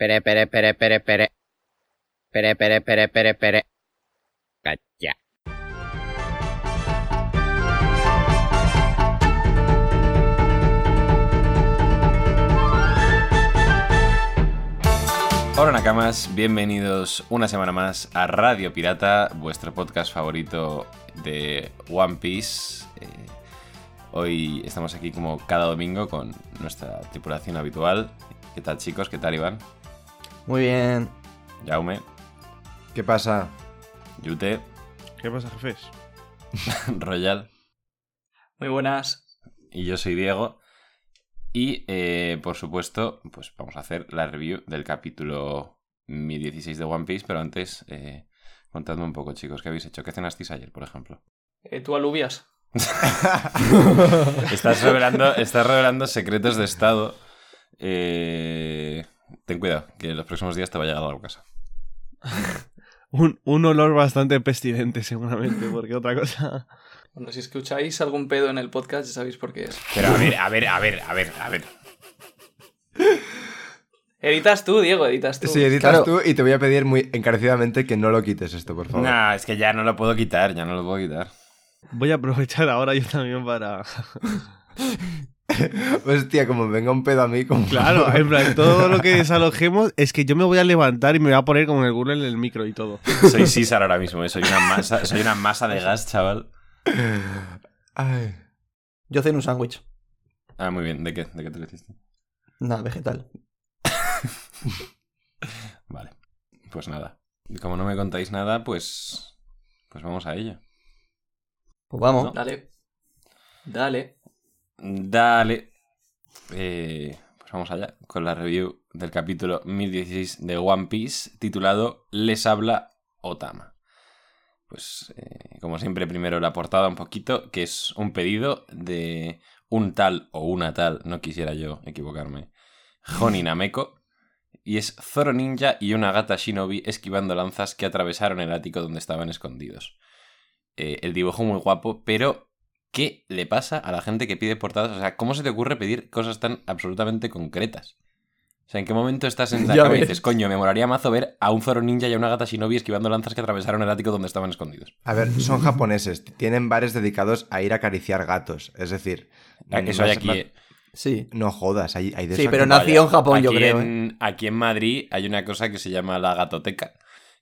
Pere, pere, pere, pere, pere. Pere, pere, pere, pere, pere. Cacha. Hola Nakamas, bienvenidos una semana más a Radio Pirata, vuestro podcast favorito de One Piece. Eh, hoy estamos aquí como cada domingo con nuestra tripulación habitual. ¿Qué tal chicos? ¿Qué tal Iván? Muy bien. Jaume, ¿Qué pasa? Yute, ¿Qué pasa, jefes? Royal Muy buenas. y yo soy Diego. Y eh, por supuesto, pues vamos a hacer la review del capítulo 1016 de One Piece, pero antes, eh, contadme un poco chicos, ¿qué habéis hecho? ¿Qué cenasteis ayer, por ejemplo? Eh, ¿Tú alubias? Estás revelando, estás revelando secretos de Estado. Eh, ten cuidado, que en los próximos días te va a llegar a la casa. Un, un olor bastante pestilente, seguramente, porque otra cosa. Bueno, si escucháis algún pedo en el podcast, ya sabéis por qué es. Pero a ver, a ver, a ver, a ver, a ver. Editas tú, Diego, editas tú. Sí, editas Claro. tú y te voy a pedir muy encarecidamente que no lo quites esto, por favor. Nah, es que ya no lo puedo quitar, ya no lo puedo quitar. Voy a aprovechar ahora yo también para. Hostia, como me venga un pedo a mí, como... Claro, en plan, todo lo que desalojemos es que yo me voy a levantar y me voy a poner con el Google en el micro y todo. Soy César ahora mismo, eh, soy una masa, soy una masa de gas, chaval. Ay. Yo cené un sándwich. Ah, muy bien, ¿de qué? ¿De qué te lo hiciste? Nada, vegetal. Vale, pues nada. Y como no me contáis nada, pues. Pues vamos a ello. Pues vamos. No. Dale. Dale. Dale. Eh, pues vamos allá con la review del capítulo 1016 de One Piece titulado Les habla Otama. Pues eh, como siempre primero la portada un poquito, que es un pedido de un tal o una tal, no quisiera yo equivocarme, Honi Nameko. Y es Zoro Ninja y una gata Shinobi esquivando lanzas que atravesaron el ático donde estaban escondidos. Eh, el dibujo muy guapo, pero ¿qué le pasa a la gente que pide portadas? O sea, ¿cómo se te ocurre pedir cosas tan absolutamente concretas? O sea, ¿en qué momento estás en la cama y dices, coño, me molaría mazo ver a un Zoro Ninja y a una gata Shinobi esquivando lanzas que atravesaron el ático donde estaban escondidos? A ver, son japoneses, tienen bares dedicados a ir a acariciar gatos, es decir... Ah, Eso hay más- aquí. más- eh. Sí. No jodas, hay, hay de Sí, pero nació en Japón, yo creo. ¿eh? Aquí en Madrid hay una cosa que se llama la gatoteca.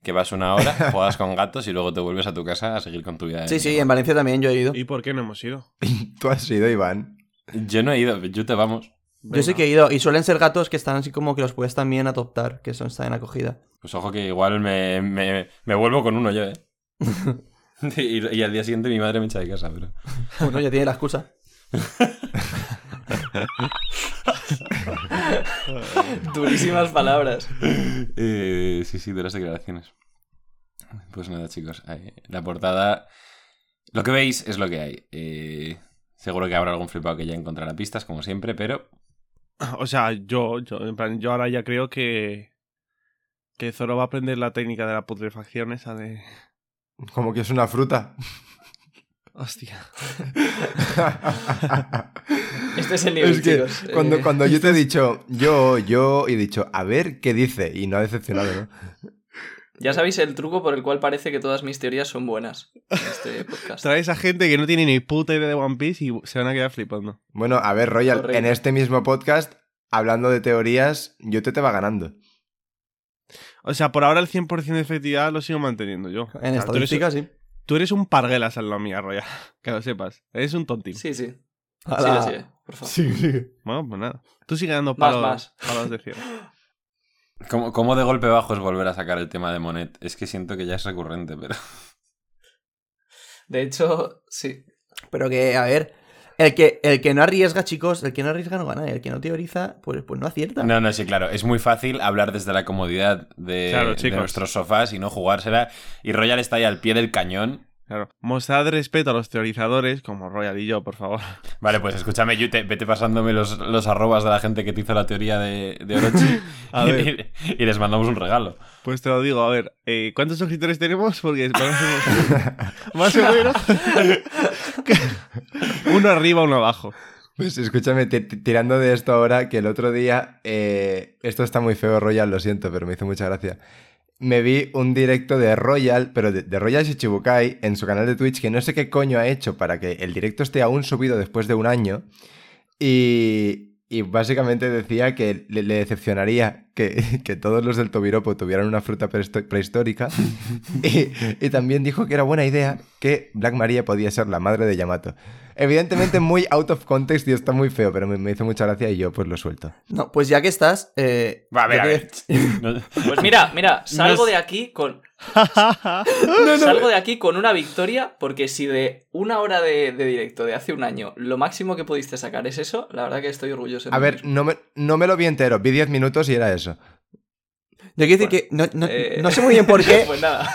Que vas una hora, juegas con gatos y luego te vuelves a tu casa a seguir con tu vida. Sí, sí, en Valencia también yo he ido. ¿Y por qué no hemos ido? Tú has ido, Iván. Yo no he ido, yo te vamos. Yo sí que he ido. Y suelen ser gatos que están así como que los puedes también adoptar, que son, están en acogida. Pues ojo que igual me, me, me vuelvo con uno yo, ¿eh? y, y al día siguiente mi madre me echa de casa, pero... Bueno, ya tiene la excusa. Durísimas palabras. Eh, sí, sí, de las declaraciones. Pues nada, chicos. la portada... Lo que veis es lo que hay. Eh, seguro que habrá algún flipado que ya encontrará pistas, como siempre, pero... O sea, yo, yo, en plan, yo ahora ya creo que. Que Zoro va a aprender la técnica de la putrefacción esa de. Como que es una fruta. Hostia. Este es el nivel, es que chicos. cuando, Eh, cuando yo te he dicho, yo, yo, he dicho, a ver qué dice, y no ha decepcionado, ¿no? Ya sabéis el truco por el cual parece que todas mis teorías son buenas en este podcast. Traes a gente que no tiene ni puta idea de One Piece y se van a quedar flipando. Bueno, a ver, Royal, Correcto. en este mismo podcast, hablando de teorías, yo te te va ganando. O sea, por ahora el 100% de efectividad lo sigo manteniendo yo. En estadística, sí. Tú eres un parguelas en la mía, Roya. Que lo sepas. Eres un tontín. Sí, sí. Ala. Sigue, sigue, por favor. Sí, sí. Bueno, pues nada. Tú sigue dando Más, palos, más. palos de cielo. ¿Cómo, cómo de golpe bajo es volver a sacar el tema de Monet? Es que siento que ya es recurrente, pero... De hecho, sí. Pero que, a ver. El que, el que no arriesga, chicos, el que no arriesga no gana. El que no teoriza, pues, pues no acierta. No, no, sí, claro. Es muy fácil hablar desde la comodidad de, Claro, de nuestros sofás y no jugársela. Y Royal está ahí al pie del cañón. Claro. Mostrad respeto a los teorizadores, como Royal y yo, por favor. Vale, pues escúchame, Yute, vete pasándome los, los arrobas de la gente que te hizo la teoría de, de Orochi A y, ver. y les mandamos un regalo. Pues te lo digo, a ver, eh, ¿cuántos suscriptores tenemos? Porque más o menos. más o menos. uno arriba, uno abajo. Pues escúchame, ti- ti- tirando de esto ahora, que el otro día, eh, esto está muy feo, Royal, lo siento, pero me hizo mucha gracia. Me vi un directo de Royal, pero de, de Royal Shichibukai, en su canal de Twitch, que no sé qué coño ha hecho para que el directo esté aún subido después de un año. Y, y básicamente decía que le, le decepcionaría que, que todos los del Tobiropo tuvieran una fruta prehistórica. y, y también dijo que era buena idea que Black Maria podía ser la madre de Yamato. Evidentemente muy out of context y está muy feo, pero me, me hizo mucha gracia y yo pues lo suelto. No, pues ya que estás. eh, Va, a ver, a ver. No- Pues mira, mira, salgo No de aquí con. Salgo de aquí con una victoria, porque si de una hora de, de directo de hace un año lo máximo que pudiste sacar es eso, la verdad que estoy orgulloso. de A mí ver, mismo. no me, no me lo vi entero, vi 10 minutos y era eso. Yo quiero decir Bueno, que no, no- Eh, no sé muy bien por qué. pues nada.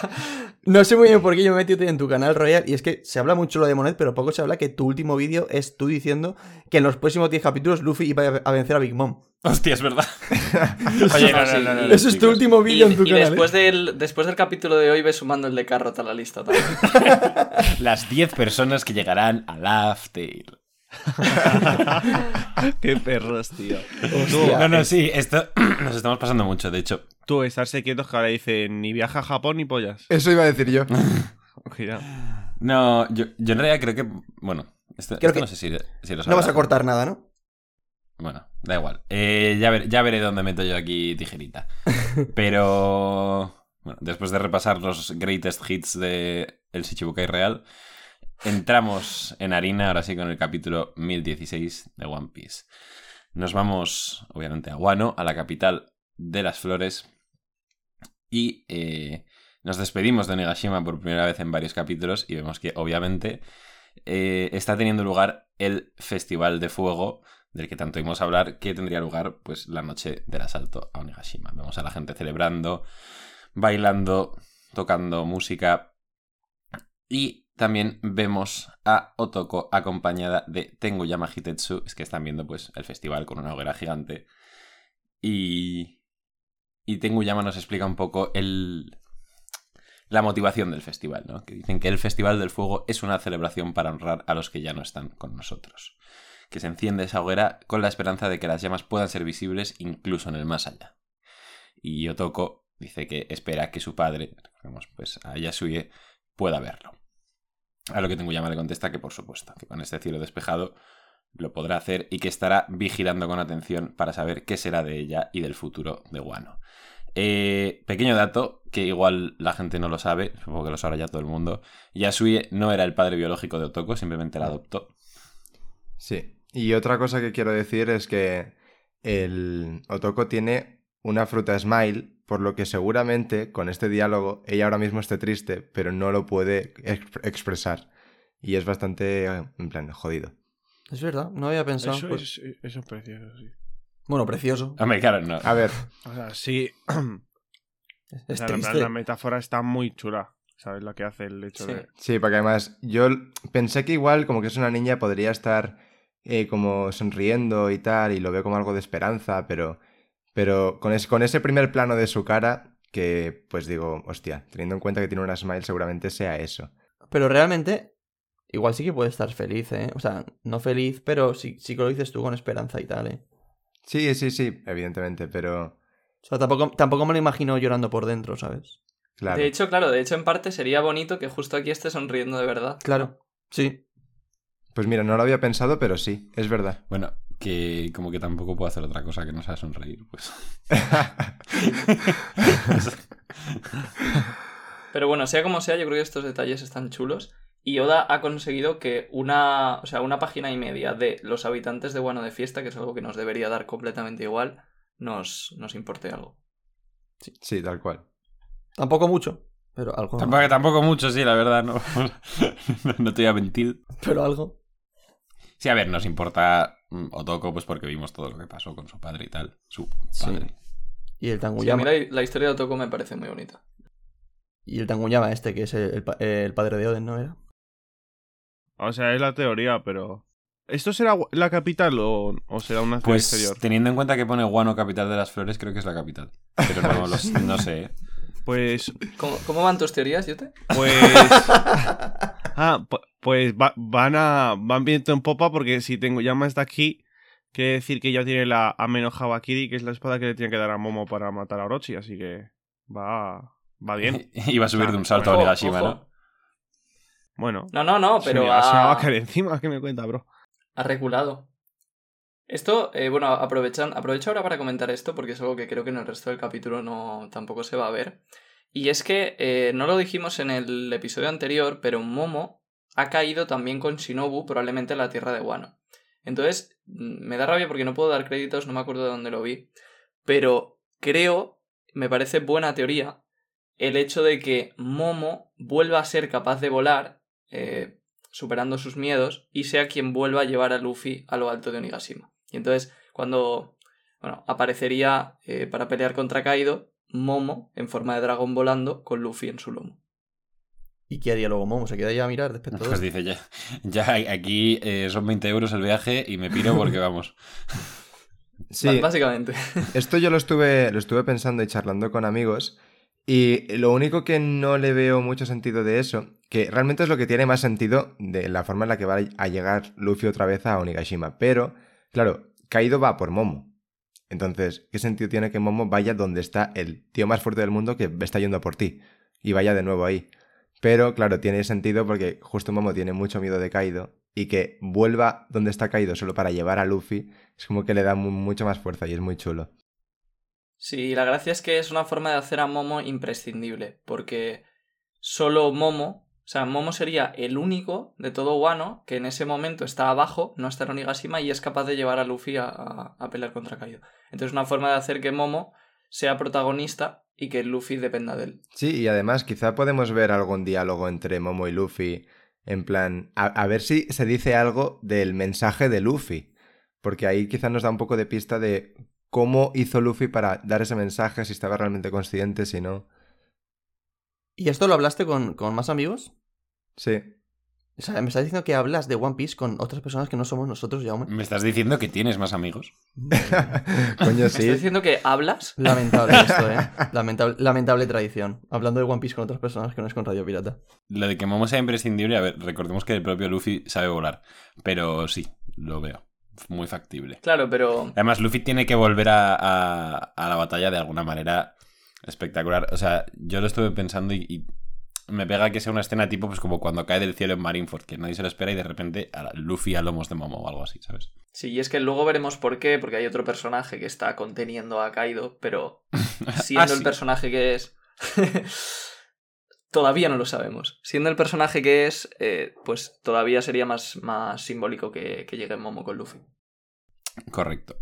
No sé muy bien por qué yo me he metido en tu canal, Royal, y es que se habla mucho lo de Monet, pero poco se habla que tu último vídeo es tú diciendo que en los próximos 10 capítulos Luffy iba a- vencer a Big Mom. Hostia, es verdad. Oye, no, no, no, no, no, Eso es tu último vídeo en tu y canal. ¿eh? después, del, después del capítulo de hoy ve sumando el de Carrot a la lista también. Las 10 personas que llegarán a Laugh Tale. Qué perros, tío. Hostia. No, no, sí, esto nos estamos pasando mucho, de hecho. Tú, estarse quietos que ahora dicen ni viaja a Japón ni pollas. Eso iba a decir yo. Cuidado. No, yo, yo en realidad creo que. Bueno, esto, Creo esto que no sé si, si lo No vas a cortar nada, ¿no? Bueno, da igual. Eh, ya, ver- ya veré dónde meto yo aquí tijerita. Pero. Bueno, después de repasar los greatest hits de El Shichibukai Real, entramos en harina, ahora sí, con el capítulo 1016 de One Piece. Nos vamos, obviamente, a Wano, a la capital de las flores. Y eh, nos despedimos de Onigashima por primera vez en varios capítulos. Y vemos que, obviamente, eh, está teniendo lugar el Festival de Fuego del que tanto íbamos a hablar, que tendría lugar pues la noche del asalto a Onigashima. Vemos a la gente celebrando, bailando, tocando música y también vemos a Otoko acompañada de Tenguyama Hitetsu, es que están viendo pues el festival con una hoguera gigante y y Tenguyama nos explica un poco el la motivación del festival, ¿no? Que dicen que el Festival del Fuego es una celebración para honrar a los que ya no están con nosotros que se enciende esa hoguera con la esperanza de que las llamas puedan ser visibles incluso en el más allá. Y Otoko dice que espera que su padre, pues a Yasuie, pueda verlo. A lo que Tenguyama le contesta que por supuesto, que con este cielo despejado lo podrá hacer y que estará vigilando con atención para saber qué será de ella y del futuro de Wano. Eh, pequeño dato que igual la gente no lo sabe, supongo que lo sabrá ya todo el mundo. Yasue no era el padre biológico de Otoko, simplemente la adoptó. Sí. Y otra cosa que quiero decir es que el Otoko tiene una fruta smile, por lo que seguramente con este diálogo ella ahora mismo esté triste, pero no lo puede exp- expresar. Y es bastante, en plan, jodido. Es verdad, no había pensado. Eso pues- es, eso es precioso, sí. Bueno, precioso. Hombre, claro, no. A ver, O sea, sí. Es O sea, la metáfora está muy chula. ¿Sabes lo que hace el hecho Sí. de. sí, porque además yo pensé que igual como que es una niña podría estar eh, como sonriendo y tal, y lo veo como algo de esperanza, pero, pero con, es- con ese primer plano de su cara, que pues digo, hostia, teniendo en cuenta que tiene una smile seguramente sea eso. Pero realmente, igual sí que puede estar feliz, ¿eh? O sea, no feliz, pero sí, sí que lo dices tú con esperanza y tal, ¿eh? Sí, sí, sí, evidentemente, pero O sea, tampoco, tampoco me lo imagino llorando por dentro, ¿sabes? claro. De hecho, claro, de hecho, en parte sería bonito que justo aquí esté sonriendo de verdad. Claro, sí. Pues mira, no lo había pensado, pero sí, es verdad. Bueno, que como que tampoco puedo hacer otra cosa que no sea sonreír, pues. Pero bueno, sea como sea, yo creo que estos detalles están chulos. Y Oda ha conseguido que una, o sea, una página y media de los habitantes de Guano de fiesta, que es algo que nos debería dar completamente igual, nos, nos importe algo. sí, tal cual. Tampoco mucho, pero algo. tampoco, tampoco mucho, sí, la verdad, no. no te voy a mentir. Pero algo. Sí, a ver, nos importa Otoko, pues porque vimos todo lo que pasó con su padre y tal. Su Sí. padre. Y el Sí, a Tanguyama. mí la, la historia de Otoko me parece muy bonita. Y el Tanguyama este, que es el, el pa- el padre de Oden, ¿no era? O sea, es la teoría, pero. ¿Esto será la capital o, o será una ciudad Pues exterior? teniendo en cuenta que pone Guano capital de las flores, creo que es la capital. Pero no, lo sé, no sé. ¿eh? Pues. ¿Cómo, cómo van tus teorías, Yote? Pues. Ah, pu- pues va- van a van viento en popa porque si tengo llama está aquí, quiere decir que ya tiene la Ameno Habakiri, que es la espada que le tiene que dar a Momo para matar a Orochi, así que va va bien. Iba a subir de un salto a Onigashima. ¿no? Bueno, No, no, no, pero se me va- se me va ha, a caer encima, ¿qué me cuenta, bro? ha reculado. Esto, eh, bueno, aprovechan, aprovecho ahora para comentar esto porque es algo que creo que en el resto del capítulo no tampoco se va a ver. Y es que eh, no lo dijimos en el episodio anterior, pero Momo ha caído también con Shinobu, probablemente en la tierra de Wano. Entonces, mm, me da rabia porque no puedo dar créditos, no me acuerdo de dónde lo vi, pero creo, me parece buena teoría, el hecho de que Momo vuelva a ser capaz de volar, eh, superando sus miedos, y sea quien vuelva a llevar a Luffy a lo alto de Onigashima. Y entonces, cuando bueno, aparecería eh, para pelear contra Kaido, Momo en forma de dragón volando con Luffy en su lomo. ¿Y qué haría luego Momo? ¿Se queda ya a mirar después de todo Pues dice, ya, ya aquí eh, son 20 euros el viaje y me piro porque vamos. Sí, Básicamente. esto yo lo estuve, lo estuve pensando y charlando con amigos. Y lo único que no le veo mucho sentido de eso, que realmente es lo que tiene más sentido de la forma en la que va a llegar Luffy otra vez a Onigashima. Pero, claro, Kaido va por Momo. Entonces, ¿qué sentido tiene que Momo vaya donde está el tío más fuerte del mundo que está yendo por ti? Y vaya de nuevo ahí. Pero, claro, tiene sentido porque justo Momo tiene mucho miedo de Kaido. Y que vuelva donde está Kaido solo para llevar a Luffy, es como que le da mu- mucha más fuerza y es muy chulo. Sí, la gracia es que es una forma de hacer a Momo imprescindible, porque solo Momo, o sea, Momo sería el único de todo Wano que en ese momento está abajo, no está en Onigashima y es capaz de llevar a Luffy a, a- a pelear contra Kaido. Entonces, una forma de hacer que Momo sea protagonista y que Luffy dependa de él. Sí, y además quizá podemos ver algún diálogo entre Momo y Luffy, en plan, a, a ver si se dice algo del mensaje de Luffy, porque ahí quizá nos da un poco de pista de cómo hizo Luffy para dar ese mensaje, si estaba realmente consciente, si no. ¿Y esto lo hablaste con, con más amigos? Sí. O sea, me estás diciendo que hablas de One Piece con otras personas que no somos nosotros, Jaume. ¿Me estás diciendo que tienes más amigos? Coño, ¿Me estás sí. diciendo que hablas? Lamentable esto, ¿eh? Lamentable, lamentable tradición. Hablando de One Piece con otras personas que no es con Radio Pirata. Lo de que Momo sea imprescindible, a ver, recordemos que el propio Luffy sabe volar. Pero sí, lo veo. Muy factible. Claro, pero Además, Luffy tiene que volver a, a- a la batalla de alguna manera espectacular. O sea, yo lo estuve pensando y, y me pega que sea una escena tipo pues como cuando cae del cielo en Marineford, que nadie se lo espera y de repente a Luffy a lomos de Momo o algo así, ¿sabes? sí, y es que luego veremos por qué, porque hay otro personaje que está conteniendo a Kaido, pero siendo Ah, el personaje que es. todavía no lo sabemos. Siendo el personaje que es, eh, pues todavía sería más, más simbólico que, que llegue Momo con Luffy. Correcto.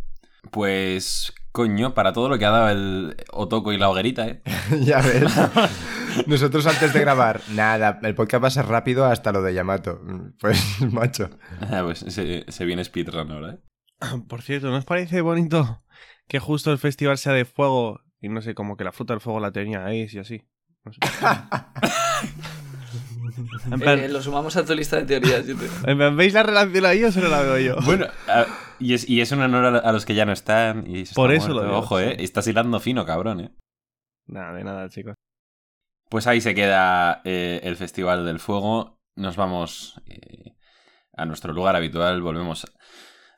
Pues, coño, para todo lo que ha dado el Otoko y la hoguerita, ¿eh? ya ves. Nosotros antes de grabar, nada, el podcast va a ser rápido hasta lo de Yamato. Pues, macho. Ah, pues se, se viene speedrun ahora, ¿eh? Por cierto, ¿no os parece bonito que justo el festival sea de fuego y no sé, como que la fruta del fuego la tenía Ace y así? No sé. en, plan, Eh, lo sumamos a tu lista de teorías. te- ¿veis la relación ahí o solo la veo yo? Bueno, a- y, es, y es un honor a, a los que ya no están. Y se Por está eso lo muerto. digo, Ojo, ¿eh? Estás hilando fino, cabrón, ¿eh? Nada, de nada, chicos. Pues ahí se queda eh, el Festival del Fuego. Nos vamos eh, a nuestro lugar habitual. Volvemos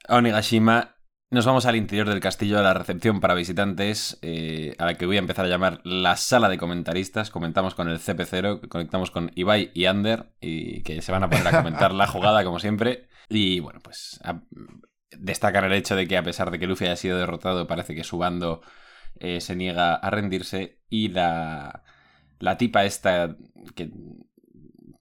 a Onigashima. Nos vamos al interior del castillo de la recepción para visitantes, eh, a la que voy a empezar a llamar la sala de comentaristas. Comentamos con el CP0, conectamos con Ibai y Ander, y que se van a poner a comentar la jugada como siempre. Y bueno, pues a- destacan el hecho de que a pesar de que Luffy haya sido derrotado, parece que su bando eh, se niega a rendirse. Y la, la tipa esta, que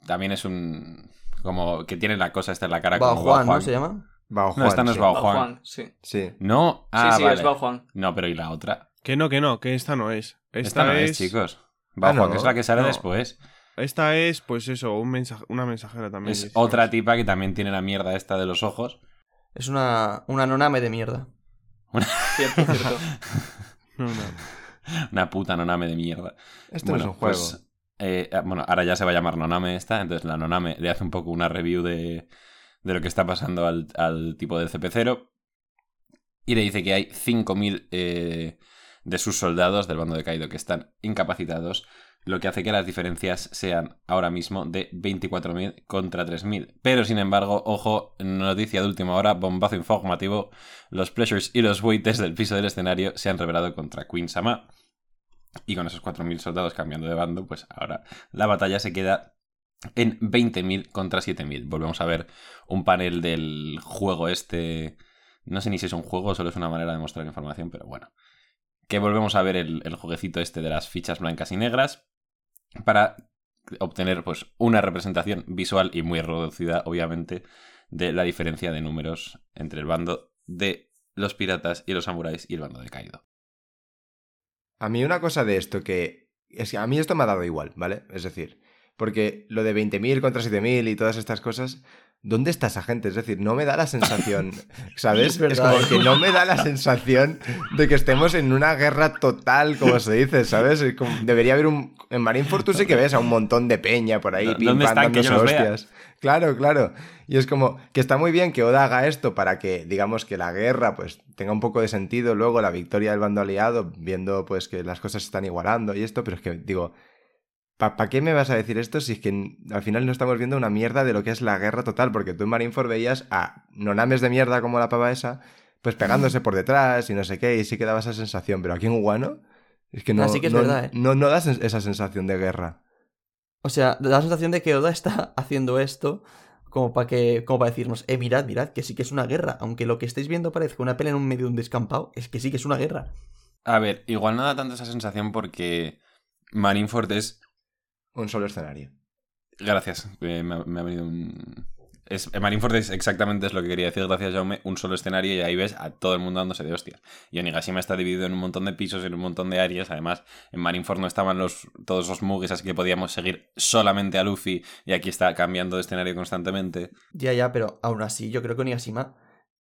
también es un... como que tiene la cosa esta en la cara Bao como Juan, Bao ¿no se llama? Bao No, esta no es sí. Bao Bao Juan. Juan, sí. Sí. No, ah, sí, sí, vale. es Bao Juan. No, pero ¿y la otra? Que no, que no, que esta no es. Esta, Esta, no es, es, chicos. Bao Ah, Juan, no. que es la que sale No. después. Esta es, pues eso, un mensaje, una mensajera también. Es otra tipa que también tiene la mierda esta de los ojos. Es una, una noname de mierda. Cierto, cierto. No, no. Una puta noname de mierda. Esto no es un juego. pues, eh, bueno, ahora ya se va a llamar Noname esta, entonces la Noname le hace un poco una review de, de lo que está pasando al, al tipo del CP0 y le dice que hay 5.000 eh, de sus soldados del bando de Kaido que están incapacitados, lo que hace que las diferencias sean ahora mismo de 24.000 contra 3.000. Pero sin embargo, ojo, noticia de última hora, bombazo informativo, los pressures y los weights del piso del escenario se han revelado contra Queen Sama. Y con esos 4.000 soldados cambiando de bando, pues ahora la batalla se queda en 20.000 contra 7.000. Volvemos a ver un panel del juego este. No sé ni si es un juego solo es una manera de mostrar información, pero bueno. Que volvemos a ver el, el jueguecito este de las fichas blancas y negras para obtener pues una representación visual y muy reducida, obviamente, de la diferencia de números entre el bando de los piratas y los samuráis y el bando de Kaido. A mí una cosa de esto que... Es que a mí esto me ha dado igual, ¿vale? Es decir, porque lo de 20.000 contra 7.000 y todas estas cosas, ¿dónde está esa gente? Es decir, no me da la sensación, ¿sabes? Es Es, verdad, como ¿eh? que no me da la sensación de que estemos en una guerra total, como se dice, ¿sabes? Como- debería haber un... En Marineford tú sí que ves a un montón de peña por ahí, ¿Dó- pim, pam, dándose los vea. hostias. Claro, claro. Y es como que está muy bien que Oda haga esto para que, digamos, que la guerra pues tenga un poco de sentido luego la victoria del bando aliado, viendo pues que las cosas se están igualando y esto, pero es que digo, ¿para qué me vas a decir esto si es que al final no estamos viendo una mierda de lo que es la guerra total? Porque tú en Marineford veías a nonames de mierda como la pava esa, pues pegándose por detrás y no sé qué, y sí que daba esa sensación, pero aquí en Wano es que no, sí que es no, verdad, ¿eh? no, no da sen- esa sensación de guerra. O sea, da la sensación de que Oda está haciendo esto como para que, como para decirnos, eh, mirad, mirad, que sí que es una guerra. Aunque lo que estáis viendo parezca una pelea en un medio de un descampado, es que sí que es una guerra. A ver, igual no da tanto esa sensación porque Marineford es Un solo escenario. Gracias, eh, me, ha, me ha venido un... Es, Marineford es exactamente es lo que quería decir, gracias Jaume, un solo escenario y ahí ves a todo el mundo dándose de hostias. Y Onigashima está dividido en un montón de pisos, en un montón de áreas, además en Marineford no estaban los, todos los mugs, así que podíamos seguir solamente a Luffy y aquí está cambiando de escenario constantemente. Ya, ya, pero aún así yo creo que Onigashima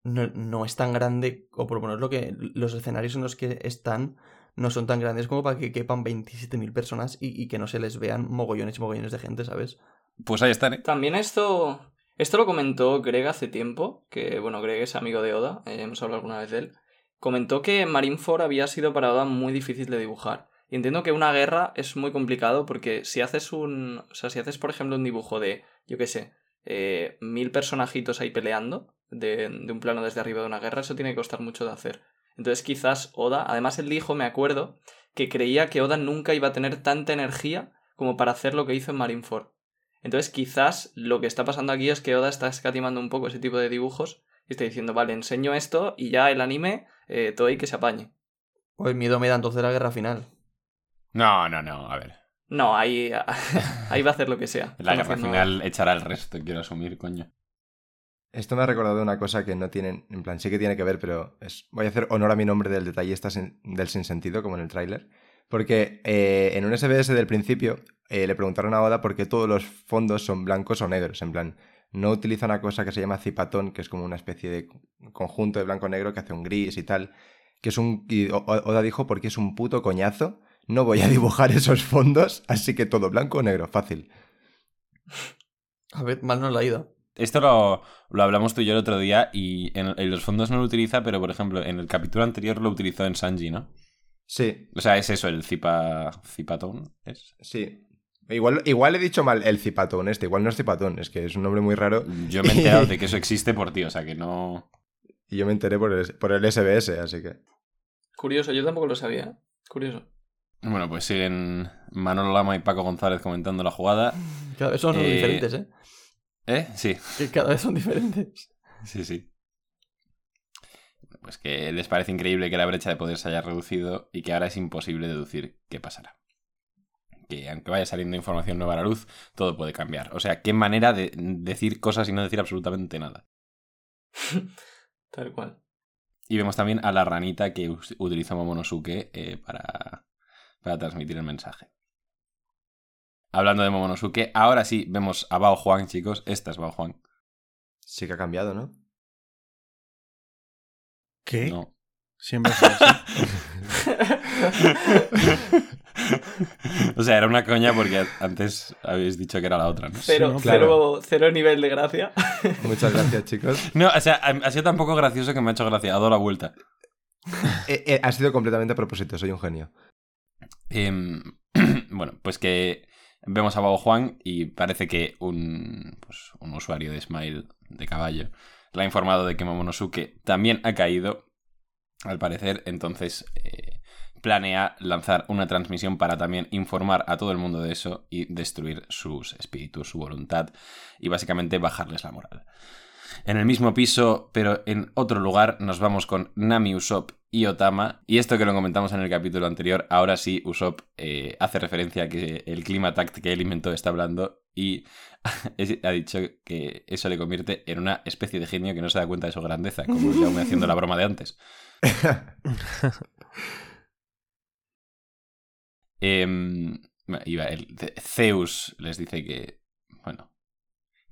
no, no es tan grande, o por lo menos lo que los escenarios en los que están no son tan grandes como para que quepan 27.000 personas y, y que no se les vean mogollones y mogollones de gente, ¿sabes? Pues ahí están, ¿eh? También esto. Esto lo comentó Greg hace tiempo, que bueno, Greg es amigo de Oda, eh, hemos hablado alguna vez de él. Comentó que Marineford había sido para Oda muy difícil de dibujar. Y entiendo que una guerra es muy complicado porque si haces un. O sea, si haces, por ejemplo, un dibujo de, yo qué sé, eh, mil personajitos ahí peleando de, de un plano desde arriba de una guerra, eso tiene que costar mucho de hacer. Entonces quizás Oda, además él dijo, me acuerdo, que creía que Oda nunca iba a tener tanta energía como para hacer lo que hizo en Marineford. Entonces quizás lo que está pasando aquí es que Oda está escatimando un poco ese tipo de dibujos y está diciendo, vale, enseño esto y ya el anime, eh, todo ahí que se apañe. Pues miedo me da entonces la guerra final. No, no, no, a ver. No, ahí, ahí va a hacer lo que sea. La guerra final echará el resto, quiero asumir, coño. Esto me ha recordado una cosa que no tienen, en plan, sí que tiene que ver, pero es, voy a hacer honor a mi nombre del detallista sin- del sinsentido, como en el tráiler. Porque eh, en un SBS del principio eh, le preguntaron a Oda por qué todos los fondos son blancos o negros. En plan, no utiliza una cosa que se llama cipatón, que es como una especie de conjunto de blanco-negro que hace un gris y tal. Que es un. Y Oda dijo porque es un puto coñazo. No voy a dibujar esos fondos, así que todo blanco o negro, fácil. A ver, mal no lo ha ido. Esto lo, lo hablamos tú y yo el otro día y en, en los fondos no lo utiliza, pero por ejemplo, en el capítulo anterior lo utilizó en Sanji, ¿no? Sí, O sea, es eso, el zipa, zipatón. ¿Es? Sí. Igual, igual he dicho mal el cipatón este, igual no es cipatón, es que es un nombre muy raro Yo me he enterado de que eso existe por ti, o sea que no. y yo me enteré por el, por el SBS, así que... Curioso, yo tampoco lo sabía. ¿eh? Curioso. Bueno, pues siguen Manolo Lama y Paco González comentando la jugada. Cada vez son Eh, diferentes, ¿eh? ¿Eh? Sí, Que cada vez son diferentes. sí, sí. Pues que les parece increíble que la brecha de poder se haya reducido y que ahora es imposible deducir qué pasará. Que aunque vaya saliendo información nueva a la luz, todo puede cambiar. O sea, qué manera de decir cosas y no decir absolutamente nada. Tal cual. Y vemos también a la ranita que utilizó Momonosuke eh, para, para transmitir el mensaje. Hablando de Momonosuke, ahora sí vemos a Bao Juan, chicos. Esta es Bao Juan. Sí que ha cambiado, ¿no? ¿Qué? No. Siempre es así. o sea, era una coña porque antes habéis dicho que era la otra, ¿no? Cero, no, cero, cero nivel de gracia. Muchas gracias, chicos. No, o sea, ha ha sido tan poco gracioso que me ha hecho gracia. Ha dado la vuelta. Eh, eh, ha sido completamente a propósito, soy un genio. Em, bueno, pues que vemos a Bao Juan y parece que un, pues, un usuario de Smile de caballo le ha informado de que Momonosuke también ha caído, al parecer, entonces eh, planea lanzar una transmisión para también informar a todo el mundo de eso y destruir sus espíritus, su voluntad y básicamente bajarles la moral. En el mismo piso, pero en otro lugar, nos vamos con Nami Usopp y Otama. Y esto que lo comentamos en el capítulo anterior, ahora sí Usopp eh, hace referencia a que el clima tact que él inventó está hablando y ha dicho que eso le convierte en una especie de genio que no se da cuenta de su grandeza, como ya me haciendo la broma de antes. Em, iba, el, Zeus les dice que, bueno,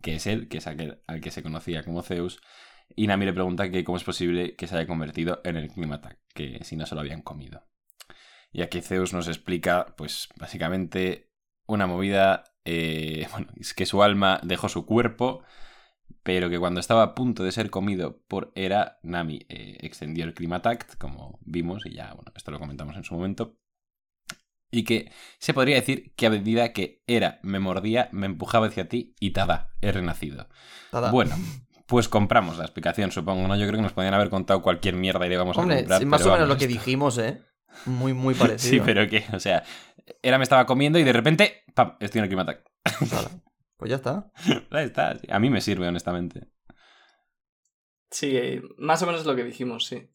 que es él, que es aquel al que se conocía como Zeus, y Nami le pregunta que cómo es posible que se haya convertido en el Climatac, que si no se lo habían comido. Y aquí Zeus nos explica, pues básicamente, una movida, eh, bueno, es que su alma dejó su cuerpo, pero que cuando estaba a punto de ser comido por Hera, Nami eh, extendió el Climatact, como vimos, y ya, bueno, esto lo comentamos en su momento, y que se podría decir que a medida que era me mordía, me empujaba hacia ti y tada, he renacido. Tada. Bueno, pues compramos la explicación, supongo, ¿no? Yo creo que nos podían haber contado cualquier mierda y le vamos a Hombre, comprar. sí, más o menos lo que dijimos, ¿eh? Muy, muy Sí, parecido. pero que, o sea, era me estaba comiendo y de repente, ¡pam! Estoy en el Climatac. Hala. Pues ya está. Ahí está, sí. a mí me sirve, honestamente. Sí, más o menos lo que dijimos, sí.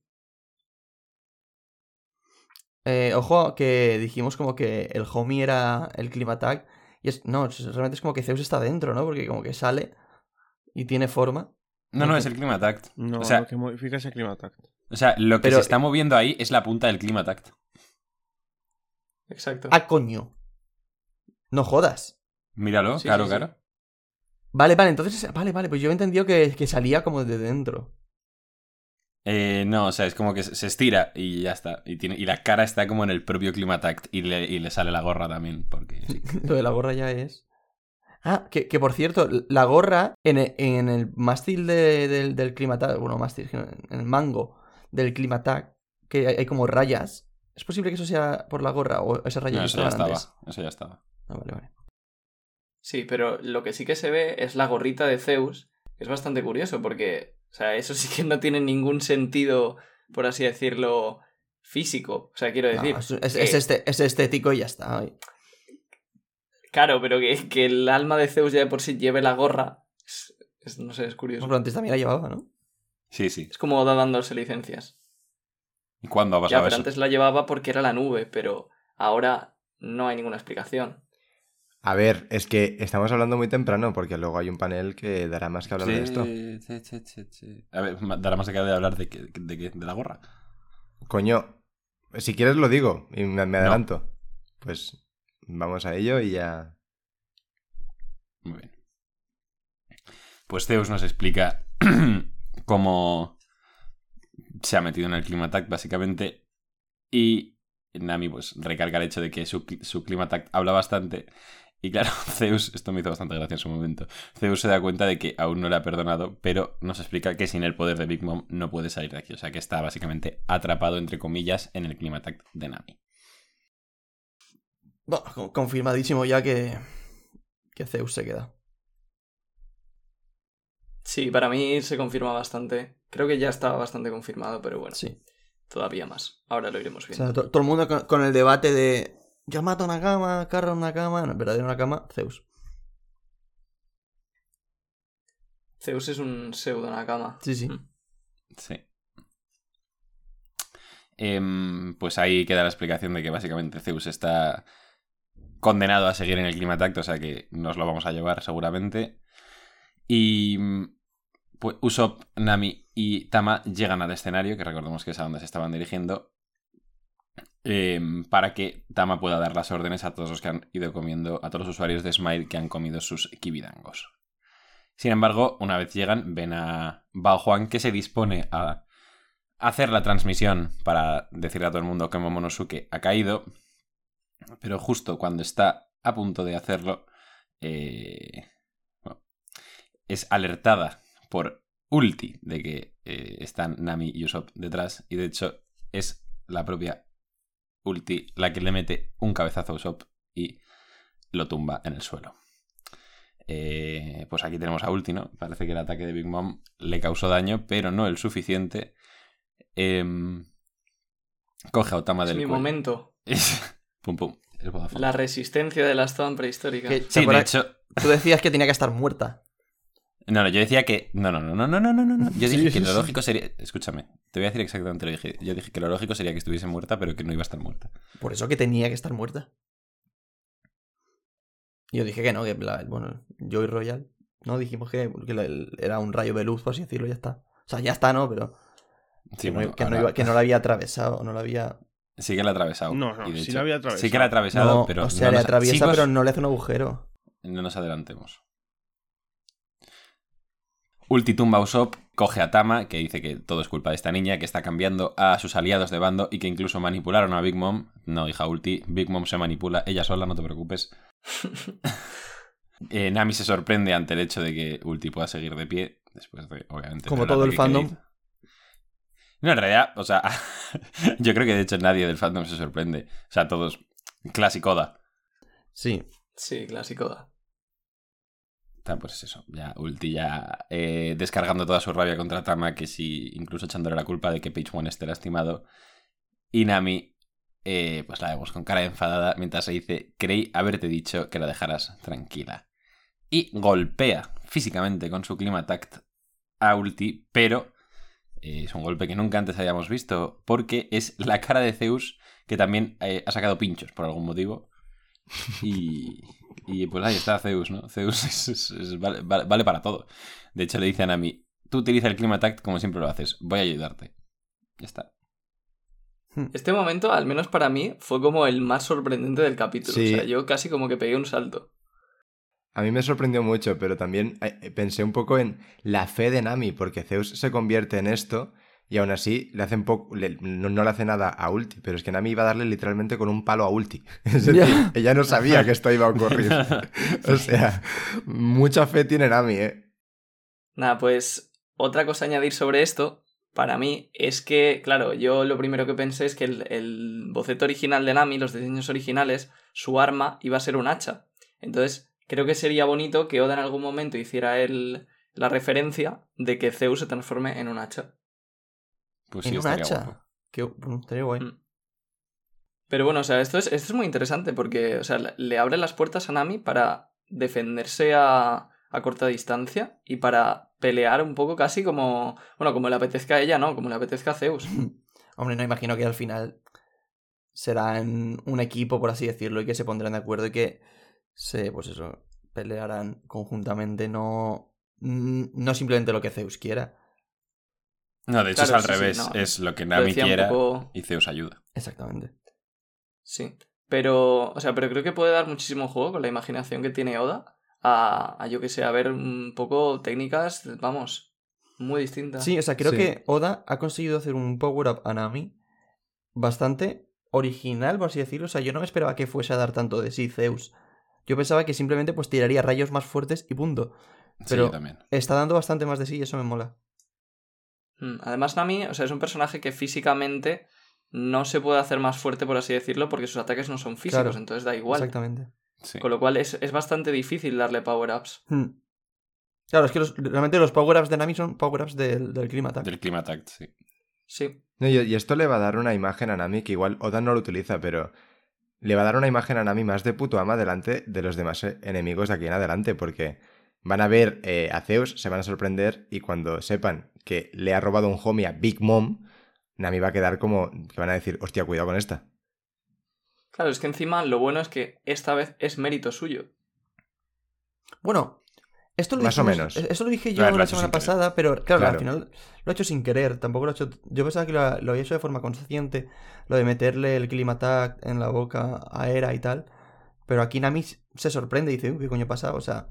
Eh, ojo que dijimos como que el homie era el Climatac. Y es. No, realmente es como que Zeus está dentro, ¿no? Porque como que sale y tiene forma. No, no, es el Climatact. No, O sea- lo que modifica es el Climatact. O sea, lo que Pero- se está moviendo ahí es la punta del Climatact. Exacto. ¡Ah, coño! No jodas. Míralo, Sí, claro, sí, sí. claro. Vale, vale, entonces. Vale, vale, pues yo he entendido que, que salía como de dentro. Eh, no, o sea, es como que se estira y ya está. Y, tiene, y la cara está como en el propio Climatact y le, y le sale la gorra también, porque. Lo de la gorra ya es. Ah, que, que por cierto, la gorra en el, en el mástil de- del, del Climatac, bueno, mástil, en el mango del Climatac, que hay, hay como rayas. ¿Es posible que eso sea por la gorra o esas rayas No, ya eso ya estaba. antes? Eso ya estaba. Ah, vale, vale. Sí, pero lo que sí que se ve es la gorrita de Zeus, que es bastante curioso porque, o sea, eso sí que no tiene ningún sentido, por así decirlo, físico. O sea, quiero decir... es, es- que- es este- es estético y ya está. ay. Claro, pero que, que el alma de Zeus ya de por sí lleve la gorra, es- es- no sé, es curioso. Pero antes también la llevaba, ¿no? Sí, sí. Es como Oda dándose licencias. ¿Y cuándo ha Ya, pasado pero eso? antes la llevaba porque era la nube, pero ahora no hay ninguna explicación. A ver, es que estamos hablando muy temprano porque luego hay un panel que dará más que hablar de esto. Sí, sí, sí, sí. A ver, dará más de hablar de, qué- de, qué? de la gorra. Coño, si quieres lo digo y me, me adelanto. Pues vamos a ello y ya. Muy bien. Pues Zeus nos explica cómo se ha metido en el Climatac, básicamente. Y Nami, pues, recalca el hecho de que su, su Climatac habla bastante. Y claro, Zeus, esto me hizo bastante gracia en su momento. Zeus se da cuenta de que aún no le ha perdonado, pero nos explica que sin el poder de Big Mom no puede salir de aquí. O sea que está básicamente atrapado, entre comillas, en el Climatac de Nami. Bueno, co- confirmadísimo ya que, que Zeus se queda. Sí, para mí se confirma bastante. Creo que ya estaba bastante confirmado, pero bueno, Sí. todavía más. Ahora lo iremos O viendo. sea, to- todo el mundo con el debate de yo mato una cama, carro una cama. No, en verdad, una cama, Zeus. Zeus es un pseudo Nakama. Sí, sí. Mm. Sí. Em, pues ahí queda la explicación de que básicamente Zeus está condenado a seguir en el Climatact, o sea que nos lo vamos a llevar seguramente. Y mm, pues Usopp, Nami y Tama llegan al escenario, que recordemos que es a donde se estaban dirigiendo, em, para que Tama pueda dar las órdenes a todos los que han ido comiendo, a todos los usuarios de Smile que han comido sus kibidangos. Sin embargo, una vez llegan, ven a Bao Juan que se dispone a hacer la transmisión para decirle a todo el mundo que Momonosuke ha caído, pero justo cuando está a punto de hacerlo, eh, es alertada por Ulti de que eh, están Nami y Usopp detrás, y de hecho es la propia Ulti la que le mete un cabezazo a Usopp y lo tumba en el suelo. Eh, pues aquí tenemos a Ulti, ¿no? Parece que el ataque de Big Mom le causó daño, pero no el suficiente. Em, coge a Otama Es del mi cuello. momento. pum, pum. La resistencia de la Stone prehistórica. Que- ¿te Sí, de hecho... Tú decías que tenía que estar muerta. No, no, yo decía que... No, no, no, no, no, no, no, no. Yo dije sí, que lo sí. lógico sería... Escúchame, te voy a decir exactamente lo que dije. Yo dije que lo lógico sería que estuviese muerta, pero que no iba a estar muerta. Por eso que tenía que estar muerta. Yo dije que no, que la- bueno, yo y Royal, no dijimos que, que la- el- era un rayo de luz, por así decirlo, ya está. O sea, ya está, ¿no? Pero Sí, que, no, que no ahora- iba- que no la había atravesado, no la había... Sí que la ha atravesado. No, no, y de sí hecho- la había atravesado. Sí que la ha atravesado, no, pero o sea, no le atraviesa, chicos, pero no le hace un agujero. no nos adelantemos. Ulti tumba a Usopp, coge a Tama, que dice que todo es culpa de esta niña, que está cambiando a sus aliados de bando y que incluso manipularon a Big Mom. No, hija Ulti, Big Mom se manipula ella sola, no te preocupes. Eh, Nami se sorprende ante el hecho de que Ulti pueda seguir de pie, después de, obviamente... Como todo el fandom. No, en realidad, o sea, yo creo que de hecho nadie del fandom se sorprende. O sea, todos... Clásico Oda. Sí, Sí, clásico. Pues es eso, ya Ulti ya eh, descargando toda su rabia contra Tama, que sí, incluso echándole la culpa de que Page One esté lastimado. Y Nami, eh, pues la vemos con cara enfadada mientras se dice, creí haberte dicho que la dejaras tranquila. Y golpea físicamente con su Climatact a Ulti, pero eh, es un golpe que nunca antes habíamos visto, porque es la cara de Zeus que también ha sacado pinchos por algún motivo. Y, y pues ahí está Zeus, ¿no? Zeus es- es- es- vale, vale- para todo. De hecho, le dicen a Nami, tú utiliza el Climatact como siempre lo haces, voy a ayudarte. Ya está. Este momento, al menos para mí, fue como el más sorprendente del capítulo. Sí. O sea, yo casi como que pegué un salto. A mí me sorprendió mucho, pero también eh, pensé un poco en la fe de Nami, porque Zeus se convierte en esto y aún así le hacen poco, no, no le hace nada a Ulti, pero es que Nami iba a darle literalmente con un palo a Ulti. Es decir, Ya. ella no sabía que esto iba a ocurrir. o sea, mucha fe tiene Nami, ¿eh? Nada, pues otra cosa a añadir sobre esto, para mí, es que, claro, yo lo primero que pensé es que el, el boceto original de Nami, los diseños originales, su arma iba a ser un hacha. Entonces, creo que sería bonito que Oda en algún momento hiciera el, la referencia de que Zeus se transforme en un hacha. Pues sí, en un estaría hacha. guapo. Que, bueno, estaría guay. Mm. Pero bueno, o sea, esto es, esto es muy interesante porque, o sea, le- abre las puertas a Nami para defenderse a, a corta distancia y para pelear un poco casi como, bueno, como le apetezca a ella, ¿no? Como le apetezca a Zeus. Hombre, no imagino que al final serán un equipo, por así decirlo, y que se pondrán de acuerdo y que se, pues eso, pelearán conjuntamente, no, mm, no simplemente lo que Zeus quiera. No, de hecho Claro, es al sí, sí, revés. no. Es lo que Nami quiera poco- y Zeus ayuda. Exactamente. Sí. Pero, o sea, pero creo que puede dar muchísimo juego con la imaginación que tiene Oda a, a yo que sé, a ver un poco técnicas, vamos, muy distintas. Sí, o sea, creo Sí. que Oda ha conseguido hacer un power-up a Nami bastante original, por así decirlo. O sea, yo no me esperaba que fuese a dar tanto de sí Zeus. Yo pensaba que simplemente pues tiraría rayos más fuertes y punto. Sí, Pero- yo también. Está dando bastante más de sí y eso me mola. Mm, Además, Nami, o sea, es un personaje que físicamente no se puede hacer más fuerte, por así decirlo, porque sus ataques no son físicos, Claro. entonces da igual. Exactamente. Sí. Con lo cual es, es bastante difícil darle power-ups. Hmm. Claro, es que los- realmente los power-ups de Nami son power-ups del, del Clima Attack. Del Climatact, sí. Sí. No, y, y esto le va a dar una imagen a Nami que igual Oda no lo utiliza, pero le va a dar una imagen a Nami más de puto ama delante de los demás eh, enemigos de aquí en adelante, porque van a ver eh, a Zeus, se van a sorprender y cuando sepan que le ha robado un homie a Big Mom, Nami va a quedar como que van a decir, hostia, cuidado con esta. Claro, es que encima lo bueno es que esta vez es mérito suyo. Bueno, esto lo Más o menos. e- Eso lo dije yo Claro, la semana pasada, pero claro, Claro. al final lo ha hecho sin querer. Tampoco lo ha hecho. Yo pensaba que lo, lo había hecho de forma consciente. Lo de meterle el Clima Attack en la boca a Era y tal. Pero aquí Nami se sorprende y dice, "Uy, ¿qué coño pasa? O sea,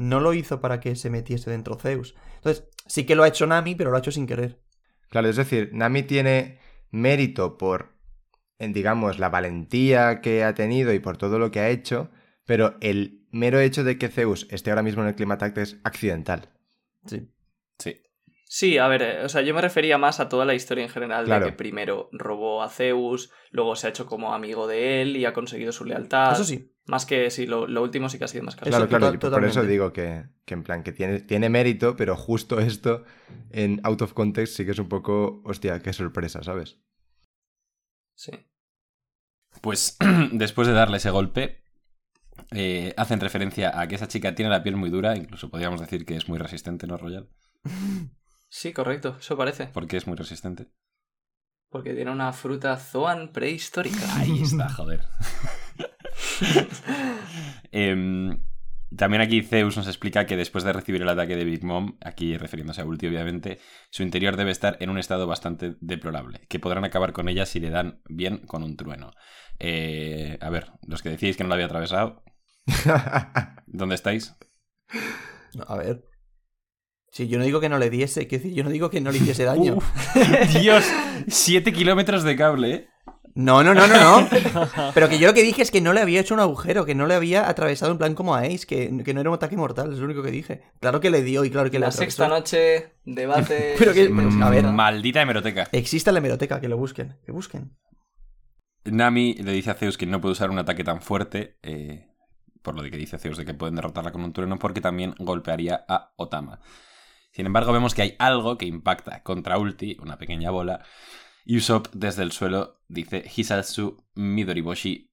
no lo hizo para que se metiese dentro Zeus. Entonces, sí que lo ha hecho Nami, pero lo ha hecho sin querer. Claro, es decir, Nami tiene mérito por, digamos, la valentía que ha tenido y por todo lo que ha hecho, pero el mero hecho de que Zeus esté ahora mismo en el Climatact es accidental. Sí. Sí. Sí, a ver, eh, o sea, yo me refería más a toda la historia en general Claro. de que primero robó a Zeus, luego se ha hecho como amigo de él y ha conseguido su lealtad. Eso sí. Más que sí, lo, lo último sí que ha sido más casual. Claro, por eso digo que, que en plan que tiene, tiene mérito, pero justo esto en out of context sí que es un poco, hostia, qué sorpresa, ¿sabes? Sí. Pues después de darle ese golpe, eh, hacen referencia a que esa chica tiene la piel muy dura, incluso podríamos decir que es muy resistente, ¿no, Royal? Sí, correcto, eso parece. ¿Por qué es muy resistente? Porque tiene una fruta Zoan prehistórica. Ahí está, joder. Em, también aquí Zeus nos explica que después de recibir el ataque de Big Mom, aquí refiriéndose a Ulti obviamente, su interior debe estar en un estado bastante deplorable, que podrán acabar con ella si le dan bien con un trueno. Eh, a ver, los que decís que no lo había atravesado, ¿dónde estáis? No, a ver. Si yo no digo que no le diese, quiero decir, yo no digo que no le hiciese daño. Dios, 7 kilómetros de cable, ¿eh? No, no, no, no, no. Pero que yo lo que dije es que no le había hecho un agujero, que no le había atravesado en plan como a Ace, que, que no era un ataque mortal, es lo único que dije. Claro que le dio y claro que le la atravesó. sexta noche, debate. Pero que- a ver. Maldita hemeroteca. Existe la hemeroteca, que lo busquen, que busquen. Nami le dice a Zeus que no puede usar un ataque tan fuerte, eh, por lo de que dice Zeus de que pueden derrotarla con un trueno, porque también golpearía a Otama. Sin embargo, vemos que hay algo que impacta contra Ulti, una pequeña bola, Usopp desde el suelo dice Hisalsu Midoriboshi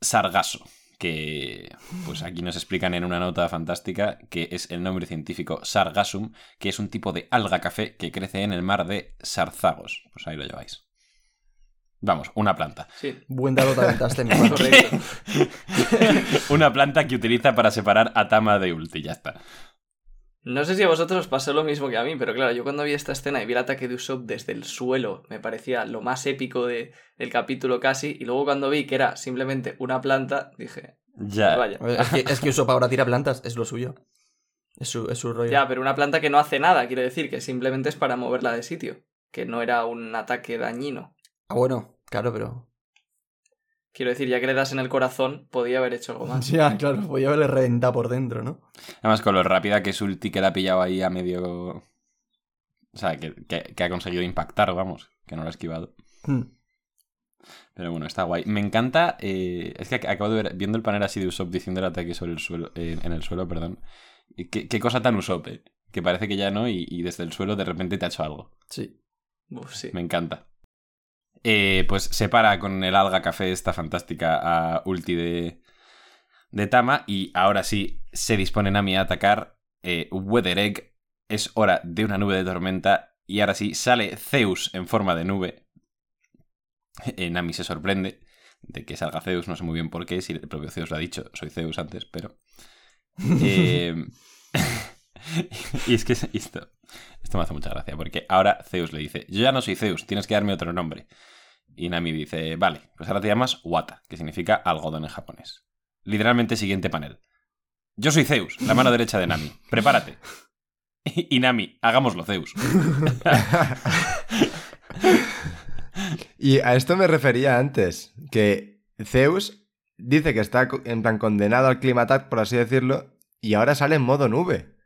Sargasso, que pues aquí nos explican en una nota fantástica que es el nombre científico Sargassum, que es un tipo de alga café que crece en el mar de Sarzagos. Pues ahí lo lleváis. Vamos, una planta. Sí, Buen dato te mi correcto. Una planta que utiliza para separar a Tama de Ulti, ya está. No sé si a vosotros os pasó lo mismo que a mí, pero claro, yo cuando vi esta escena y vi el ataque de Usopp desde el suelo, me parecía lo más épico de- del capítulo casi, y luego cuando vi que era simplemente una planta, dije, Ya. vaya. Es que, es que Usopp ahora tira plantas, es lo suyo. Es su, es su rollo. Ya, pero una planta que no hace nada, quiero decir, que simplemente es para moverla de sitio, que no era un ataque dañino. Ah, bueno, claro, pero. Quiero decir, ya que le das en el corazón, podía haber hecho algo más. Ya, claro, podía haberle reventado por dentro, ¿no? Además, con lo rápida que es Ulti, que la ha pillado ahí a medio. O sea, que, que- que ha conseguido impactar, vamos, que no lo ha esquivado. Hmm. Pero bueno, está guay. Me encanta. eh, es que ac- acabo de ver, viendo el panel así de Usopp diciendo el ataque sobre el suelo, eh, en el suelo, perdón. qué cosa tan Usopp, eh, Que parece que ya no, y, y desde el suelo de repente te ha hecho algo. Sí. Uf, sí. Me encanta. Eh, pues separa con el alga café esta fantástica a Ulti de, de Tama. Y ahora sí, se dispone Nami a atacar. Eh, Weather Egg. Es hora de una nube de tormenta. Y ahora sí, sale Zeus en forma de nube. Eh, Nami se sorprende de que salga Zeus. No sé muy bien por qué. Si el propio Zeus lo ha dicho. Soy Zeus antes, pero. Eh, y es que esto, esto me hace mucha gracia, porque ahora Zeus le dice, yo ya no soy Zeus, tienes que darme otro nombre. Y Nami dice, vale, pues ahora te llamas Wata, que significa algodón en japonés. Literalmente siguiente panel. Yo soy Zeus, la mano derecha de Nami. Prepárate. Y Nami, hagámoslo, Zeus. Y a esto me refería antes, que Zeus dice que está en plan condenado al climatac, por así decirlo, y ahora sale en modo nube.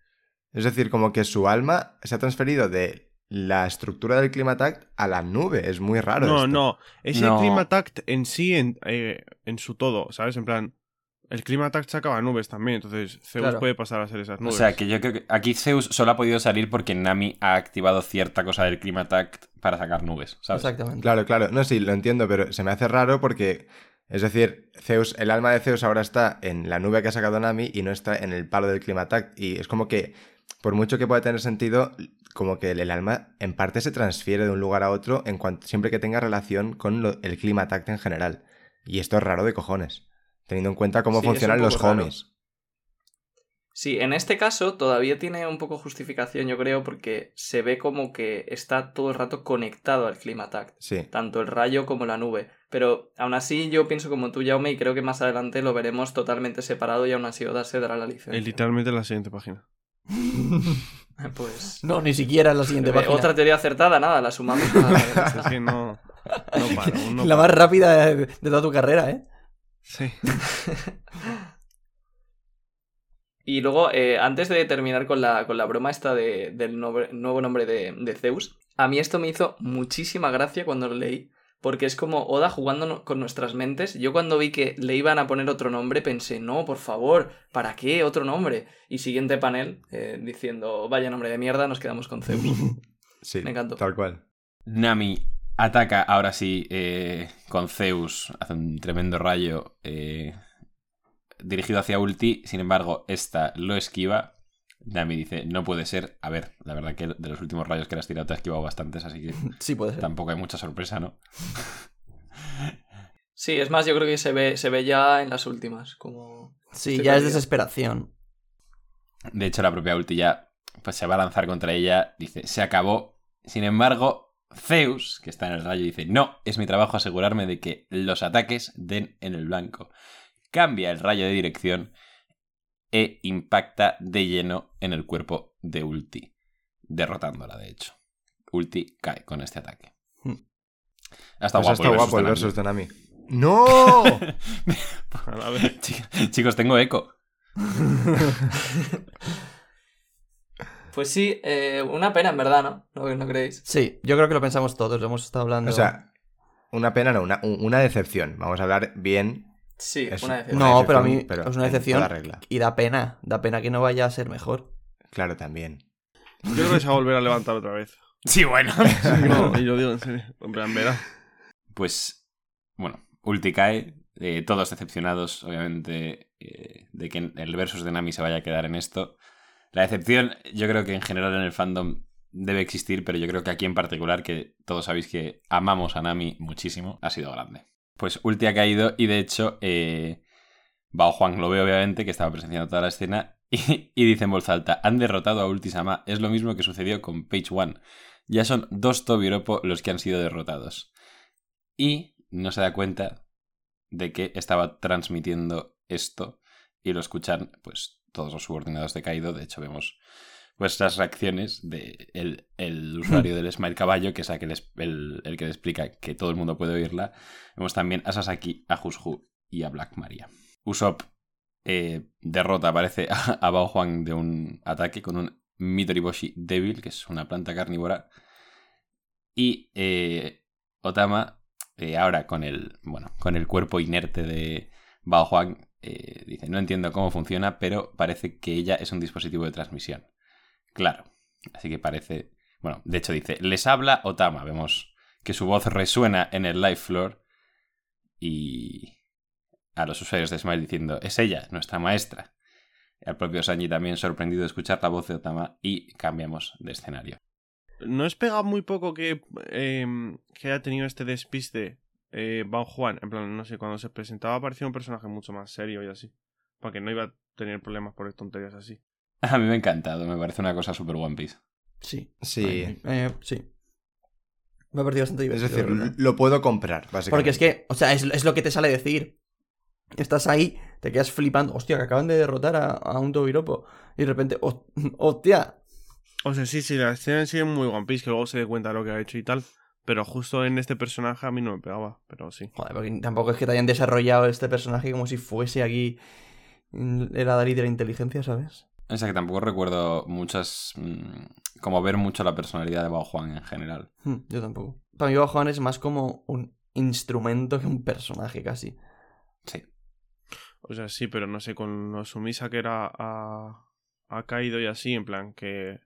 Es decir, como que su alma se ha transferido de la estructura del climatac a la nube. Es muy raro. No, esto. no. Es No. el Climatact en sí, en, eh, en su todo, ¿sabes? En plan, el Climatact sacaba nubes también, entonces Zeus Claro. puede pasar a ser esas O nubes. sea, que yo creo que aquí Zeus solo ha podido salir porque Nami ha activado cierta cosa del Climatact para sacar nubes, ¿sabes? Exactamente. Claro, claro. No, sí, lo entiendo, pero se me hace raro porque, es decir, Zeus, el alma de Zeus ahora está en la nube que ha sacado Nami y no está en el palo del climatac. Y es como que, por mucho que pueda tener sentido, como que el, alma en parte se transfiere de un lugar a otro en cuanto siempre que tenga relación con lo- el climatac en general. Y esto es raro de cojones, teniendo en cuenta cómo Sí, es funcionan los raro. homies. Sí, en este caso todavía tiene un poco justificación, yo creo, porque se ve como que está todo el rato conectado al Climatact. Sí. tanto el rayo como la nube. Pero aún así yo pienso como tú, Jaume, y creo que más adelante lo veremos totalmente separado y aún así Oda se dará la licencia. Eh, literalmente en la siguiente página. Pues... No, ni siquiera en la siguiente eh, página. Otra teoría acertada, nada, la sumamos. a- Es que no, no para, aún no la más rápida de, de toda tu carrera, ¿eh? Sí. Y luego, eh, antes de terminar con la, con la broma esta de- del nobre- nuevo nombre de, de Zeus, a mí esto me hizo muchísima gracia cuando lo leí, porque es como Oda jugando no- con nuestras mentes. Yo cuando vi que le iban a poner otro nombre pensé, no, por favor, ¿para qué otro nombre? Y siguiente panel eh, diciendo, vaya nombre de mierda, nos quedamos con Zeus. Sí, Me encantó. tal cual. Nami ataca ahora sí eh, con Zeus, hace un tremendo rayo eh, dirigido hacia Ulti, sin embargo, esta lo esquiva. Nami dice, no puede ser. A ver, la verdad que de los últimos rayos que le has tirado te has esquivado bastantes, así que Sí, puede ser. tampoco hay mucha sorpresa, ¿no? Sí, es más, yo creo que se ve, se ve ya en las últimas, como... Sí, Estoy ya es desesperación. De hecho, la propia Ulti ya pues, se va a lanzar contra ella, dice, se acabó. Sin embargo, Zeus, que está en el rayo, dice, no, es mi trabajo asegurarme de que los ataques den en el blanco. Cambia el rayo de dirección e impacta de lleno en el cuerpo de Ulti, derrotándola, de hecho. Ulti cae con este ataque. Hmm. Hasta Pues guapo, está el guapo el versus versus de Nami. ¡No! Chicos, tengo eco. Pues sí, eh, una pena en verdad, ¿no? ¿no? ¿No creéis? Sí, yo creo que lo pensamos todos, lo hemos estado hablando. O sea, una pena, no, una, una decepción. Vamos a hablar bien. Sí, Es una decepción. no, pero a mí pero es una decepción regla. y da pena, da pena que no vaya a ser mejor. Claro, también. Yo creo que se va a volver a levantar otra vez. Sí, bueno. No, y lo digo en serio. En plan, verá. Pues, bueno, Ulti cae, eh, todos decepcionados, obviamente, eh, de que el versus de Nami se vaya a quedar en esto. La decepción, yo creo que en general en el fandom debe existir, pero yo creo que aquí en particular, que todos sabéis que amamos a Nami muchísimo, ha sido grande. Pues Ulti ha caído y de hecho, eh, Bao Juan lo ve obviamente, que estaba presenciando toda la escena, y, dice en voz alta, han derrotado a Ulti-sama, es lo mismo que sucedió con Page One. Ya son dos Tobiropo los que han sido derrotados y no se da cuenta de que estaba transmitiendo esto y lo escuchan pues todos los subordinados de Kaido. De hecho, vemos las reacciones de el, el usuario del Smile Caballo, que es aquel el, el que le explica que todo el mundo puede oírla. Vemos también a Sasaki, a Hushu y a Black Maria. Usopp eh, derrota, parece, a, a Bao Juan de un ataque con un Mitoriboshi débil, que es una planta carnívora. Y eh, Otama, eh, ahora con el, bueno, con el cuerpo inerte de Bao Juan, eh, dice, no entiendo cómo funciona, pero parece que ella es un dispositivo de transmisión. Claro, así que parece... Bueno, de hecho dice, les habla Otama, vemos que su voz resuena en el live floor y a los usuarios de Smile diciendo, es ella, nuestra maestra. Al propio Sanji también sorprendido de escuchar la voz de Otama y cambiamos de escenario. ¿No es pega muy poco que, eh, que haya tenido este despiste eh, Bao Juan? En plan, no sé, cuando se presentaba parecía un personaje mucho más serio y así. Porque no iba a tener problemas por tonterías así. A mí me ha encantado, me parece una cosa súper One Piece. Sí. Sí. Eh, sí. Me ha parecido bastante Es divertido. decir, la verdad. lo puedo comprar, básicamente. Porque es que, o sea, es, es lo que te sale decir. Estás ahí, te quedas flipando. Hostia, que acaban de derrotar a, a un Tobiropo. Y de repente, "Host- hostia. O sea, sí, sí, la escena en sí es muy One Piece, que luego se dé cuenta de lo que ha hecho y tal. Pero justo en este personaje a mí no me pegaba, pero sí. Joder, porque tampoco es que te hayan desarrollado este personaje como si fuese aquí mm, el Adalid de la inteligencia, ¿sabes? O sea que tampoco recuerdo muchas... mm, como ver mucho la personalidad de Bao Juan en general. Hmm, yo tampoco. Para mí, Juan es más como un instrumento que un personaje casi. Sí. O sea, sí, pero no sé, con lo sumisa que era a, a Kaido y así, en plan que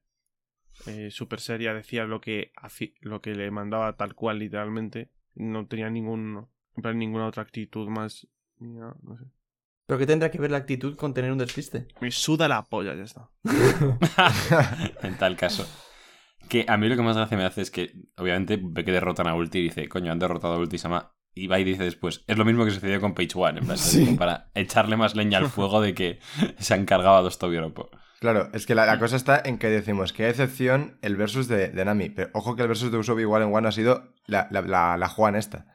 eh, Super Seria decía lo que, lo que le mandaba tal cual, literalmente. No tenía ningún, en plan, ninguna otra actitud más. ni nada, no sé. Pero ¿qué tendrá que ver la actitud con tener un despiste? Me suda la polla, ya está. en tal caso. Que a mí lo que más gracia me hace es que, obviamente, ve que derrotan a Ulti y dice, coño, han derrotado a Ulti Sama. Y va y dice después, es lo mismo que sucedió con Page One, en plan, Sí. para echarle más leña al fuego de que se han cargado a dos Tobiropo. Claro, es que la, la cosa está en que decimos que a excepción el versus de, de Nami. Pero ojo que el versus de Usopp igual en One ha sido la, la, la, la Juan esta.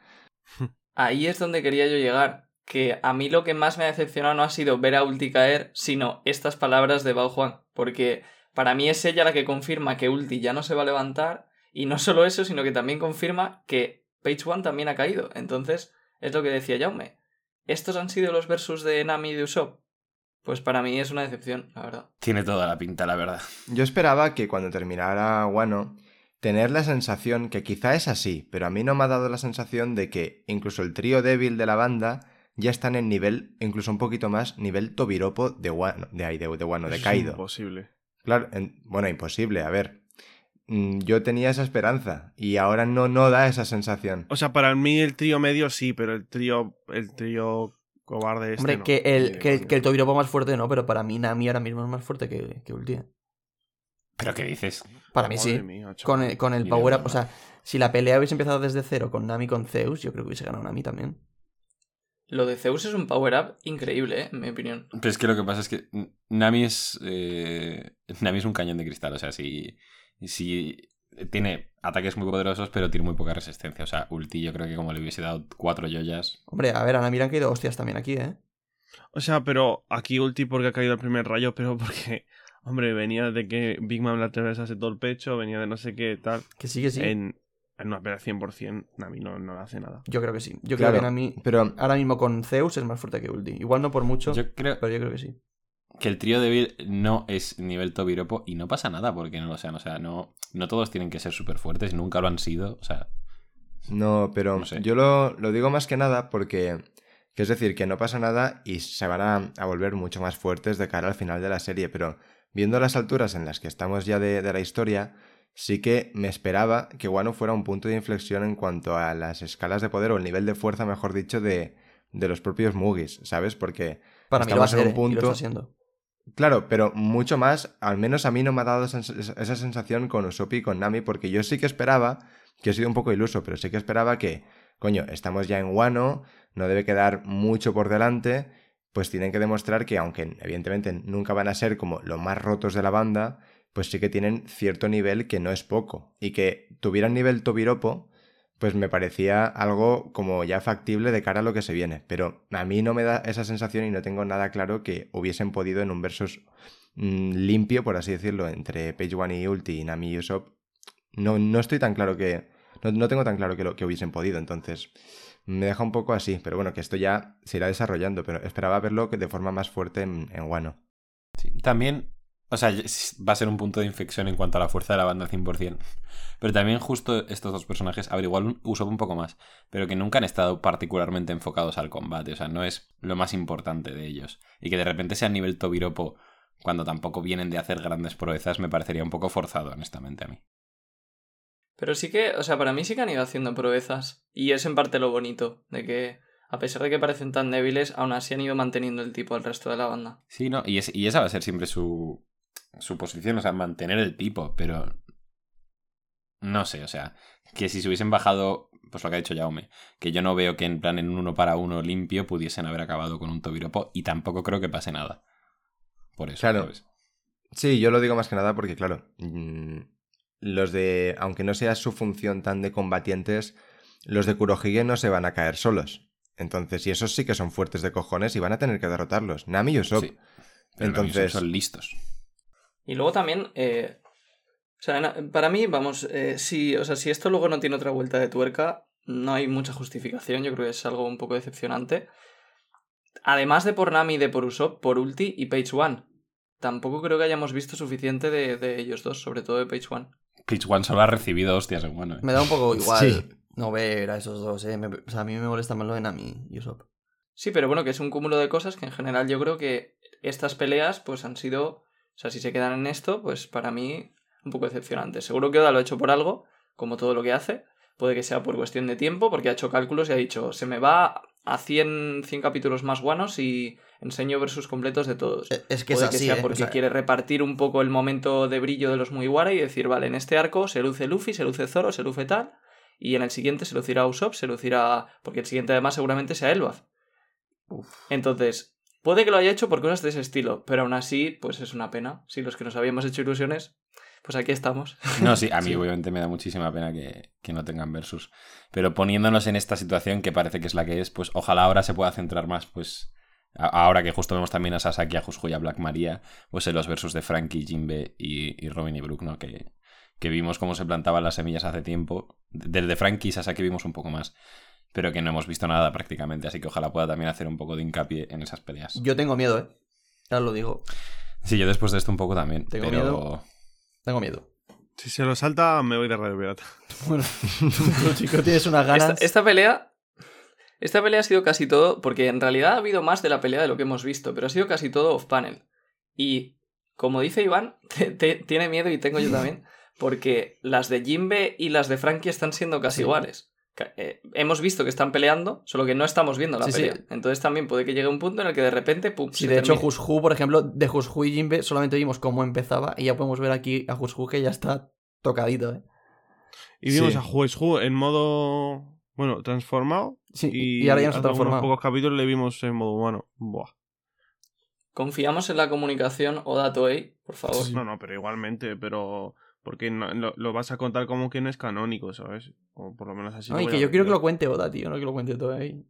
Ahí es donde quería yo llegar. Que a mí lo que más me ha decepcionado no ha sido ver a Ulti caer, sino estas palabras de Bao Juan. Porque para mí es ella la que confirma que Ulti ya no se va a levantar. Y no solo eso, sino que también confirma que Page One también ha caído. Entonces, es lo que decía Jaume. ¿Estos han sido los versus de Nami y de Usopp? Pues para mí es una decepción, la verdad. Tiene toda la pinta, la verdad. Yo esperaba que cuando terminara Wano, tener la sensación que quizá es así, pero a mí no me ha dado la sensación de que incluso el trío débil de la banda ya están en nivel, incluso un poquito más, nivel Tobiropo de Wano, de, ahí, de, de Wano, de Eso es Kaido. imposible. Claro, en- bueno, imposible, a ver. Mm, Yo tenía esa esperanza y ahora no, no da esa sensación. O sea, para mí el trío medio sí, pero el trío, el trío cobarde este Hombre, no. que el, que, coña. que el Tobiropo más fuerte no, pero para mí Nami ahora mismo es más fuerte que, que Ulti. ¿Pero qué dices? Para mí Madre sí. mía. Con el, con el power up, o sea, si la pelea hubiese empezado desde cero con Nami con Zeus, yo creo que hubiese ganado Nami también. Lo de Zeus es un power-up increíble, ¿eh? en mi opinión. Pero es que lo que pasa es que Nami es. eh, Nami es un cañón de cristal. O sea, si. si tiene ataques muy poderosos, pero tiene muy poca resistencia. O sea, Ulti, yo creo que como le hubiese dado cuatro joyas. Hombre, a ver, a Nami le han caído hostias también aquí, ¿eh? O sea, pero aquí ulti porque ha caído el primer rayo, pero porque, hombre, venía de que Big Mom le atravesase todo el pecho, venía de no sé qué tal. Que sí, que sí. En, en una pelea 100%, Nami no, no le hace nada. Yo creo que sí. Yo Claro, creo que Nami Pero ahora mismo con Zeus es más fuerte que Ulti. Igual no por mucho, Yo creo pero yo creo que sí. que el trío débil no es nivel Tobiropo y no pasa nada porque no lo sean. O sea, no, no todos tienen que ser súper fuertes, nunca lo han sido. O sea, No, pero No sé. yo lo, lo digo más que nada porque, que es decir, que no pasa nada y se van a, a volver mucho más fuertes de cara al final de la serie, pero viendo las alturas en las que estamos ya de, de la historia, sí que me esperaba que Wano fuera un punto de inflexión en cuanto a las escalas de poder o el nivel de fuerza, mejor dicho, de, de los propios Mugis, ¿sabes? Porque Para mí lo va a en ser, un punto... está. Claro, pero mucho más, al menos a mí no me ha dado esa, esa sensación con Usopp y con Nami, porque yo sí que esperaba, que he sido un poco iluso, pero sí que esperaba que, coño, estamos ya en Wano, no debe quedar mucho por delante, pues tienen que demostrar que, aunque evidentemente nunca van a ser como los más rotos de la banda, pues sí que tienen cierto nivel que no es poco, y que tuvieran nivel Tobiropo, pues me parecía algo como ya factible de cara a lo que se viene. Pero a mí no me da esa sensación y no tengo nada claro que hubiesen podido en un versus mm, limpio, por así decirlo, entre Page One y Ulti y Nami y. No, no estoy tan claro que. No, no tengo tan claro que lo que hubiesen podido, entonces. Me deja un poco así, pero bueno, que esto ya se irá desarrollando, pero esperaba verlo de forma más fuerte en, en Wano. sí. también. O sea, va a ser un punto de inflexión en cuanto a la fuerza de la banda 100%. Pero también justo estos dos personajes, a ver, igual Usopp un poco más, pero que nunca han estado particularmente enfocados al combate. O sea, no es lo más importante de ellos. Y que de repente sea nivel Tobiropo cuando tampoco vienen de hacer grandes proezas me parecería un poco forzado, honestamente, a mí. Pero sí que, o sea, para mí sí que han ido haciendo proezas. Y es en parte lo bonito, de que, a pesar de que parecen tan débiles, aún así han ido manteniendo el tipo al resto de la banda. Sí, ¿no? Y, es- y esa va a ser siempre su, su posición, o sea, mantener el tipo, pero... No sé, o sea, que si se hubiesen bajado, pues lo que ha dicho Jaume, que yo no veo que en plan en un uno para uno limpio pudiesen haber acabado con un Tobiropo y tampoco creo que pase nada. Por eso, Claro. ¿sabes? Sí, yo lo digo más que nada porque, claro, mm, los de, aunque no sea su función tan de combatientes, los de Kurohige no se van a caer solos. Entonces, y esos sí que son fuertes de cojones y van a tener que derrotarlos. Nami y Usopp. Sí. Entonces, son listos. Y luego también, eh, o sea, para mí, vamos, eh, si, o sea, si esto luego no tiene otra vuelta de tuerca, no hay mucha justificación, yo creo que es algo un poco decepcionante. Además de por Nami y de por Usopp, por Ulti y Page One. Tampoco creo que hayamos visto suficiente de, de ellos dos, sobre todo de Page One. Peach One solo ha recibido hostias en bueno. ¿eh? Me da un poco igual Sí. no ver a esos dos, ¿eh? Me- o sea, a mí me molesta más lo de Nami y Usopp. Sí, pero bueno, que es un cúmulo de cosas que en general yo creo que estas peleas pues han sido, o sea, si se quedan en esto, pues para mí un poco decepcionante. Seguro que Oda lo ha hecho por algo, como todo lo que hace. Puede que sea por cuestión de tiempo, porque ha hecho cálculos y ha dicho, se me va a 100, 100 capítulos más guanos y enseño versus completos de todos. Eh, Es que es Puede así, que sea ¿eh? porque O sea, quiere repartir un poco el momento de brillo de los Mugiwara y decir, vale, en este arco se luce Luffy, se luce Zoro, se luce tal, y en el siguiente se lucirá Usopp, se lucirá... porque el siguiente además seguramente sea Elbaf. Entonces, puede que lo haya hecho por cosas de ese estilo, pero aún así, pues es una pena. Si los que nos habíamos hecho ilusiones, pues aquí estamos. No, sí, a mí Sí. obviamente me da muchísima pena que, que no tengan versus. Pero poniéndonos en esta situación que parece que es la que es, pues ojalá ahora se pueda centrar más, pues. a- Ahora que justo vemos también a Sasaki, a Jushu y a Black Maria, pues en los versus de Frankie, Jinbe y, y Robin y Brook, ¿no? Que, que vimos cómo se plantaban las semillas hace tiempo. Del de Frankie y Sasaki vimos un poco más, pero que no hemos visto nada prácticamente, así que ojalá pueda también hacer un poco de hincapié en esas peleas. Yo tengo miedo, ¿eh? Ya lo digo. Sí, yo después de esto un poco también. Tengo pero... miedo. Tengo miedo. Si se lo salta, me voy de Radio Pirata. Bueno, tú, chico, tienes unas Esta, ganas. esta pelea. Esta pelea ha sido casi todo. Porque en realidad ha habido más de la pelea de lo que hemos visto. Pero ha sido casi todo off-panel. Y como dice Iván, te- te- tiene miedo y tengo yo también. Porque las de Jimbe y las de Frankie están siendo casi Sí. iguales. Eh, hemos visto que están peleando, solo que no estamos viendo la Sí, sí. pelea. Entonces también puede que llegue un punto en el que de repente, pum, Sí, se de hecho. Hushu, por ejemplo, de Hushu y Jimbe solamente vimos cómo empezaba y ya podemos ver aquí a Hushu que ya está tocadito, ¿eh? Y vimos Sí. a Jueshu en modo. Bueno, transformado. Sí, Y, y, ahora ya nos ha transformado. pocos capítulos le vimos en modo humano. Buah. Confiamos en la comunicación Oda Toei, por favor. No, no, pero igualmente, pero. Porque no- lo, lo vas a contar como que no es canónico, ¿sabes? O por lo menos así. No, y que yo quiero que lo cuente Oda, tío, no que lo cuente todo ahí.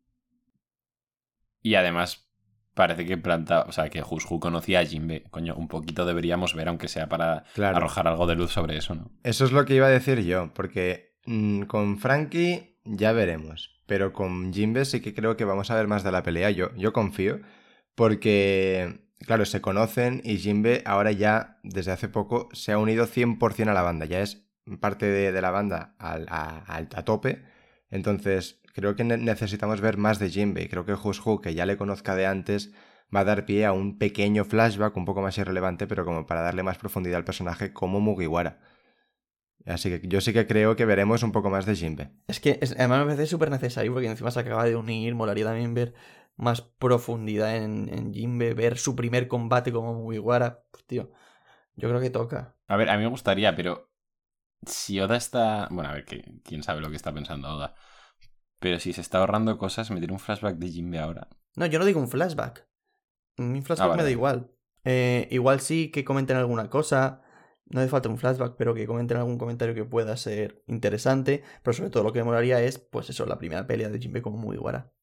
Y además, parece que planta, o sea, que Hushu conocía a Jinbe. Coño, un poquito deberíamos ver, aunque sea para Claro. arrojar algo de luz sobre eso, ¿no? Eso es lo que iba a decir yo, porque mm, con Frankie ya veremos, pero con Jimbe sí que creo que vamos a ver más de la pelea, yo, yo confío, porque, claro, se conocen y Jimbe ahora ya, desde hace poco, se ha unido 100% a la banda, ya es parte de, la banda al- a, al- tope, entonces creo que ne- necesitamos ver más de Jimbe, y creo que Hushu, que ya le conozca de antes, va a dar pie a un pequeño flashback, un poco más irrelevante, pero como para darle más profundidad al personaje como Mugiwara. Así que yo sí que creo que veremos un poco más de Jinbe. Es que es- además me parece súper necesario porque encima se acaba de unir, molaría también ver más profundidad en, en Jimbe, ver su primer combate como Mugiwara. Pues tío, yo creo que toca. A ver, a mí me gustaría, pero si Oda está... Bueno, a ver, que, quién sabe lo que está pensando Oda. Pero si se está ahorrando cosas, meter un flashback de Jinbe ahora. No, yo no digo un flashback. Un flashback Ah, vale. me da igual. Eh, igual sí que comenten alguna cosa. No hace falta un flashback, pero que comenten algún comentario que pueda ser interesante. Pero sobre todo lo que me molaría es, pues eso, la primera pelea de Jinbe como Mugiwara.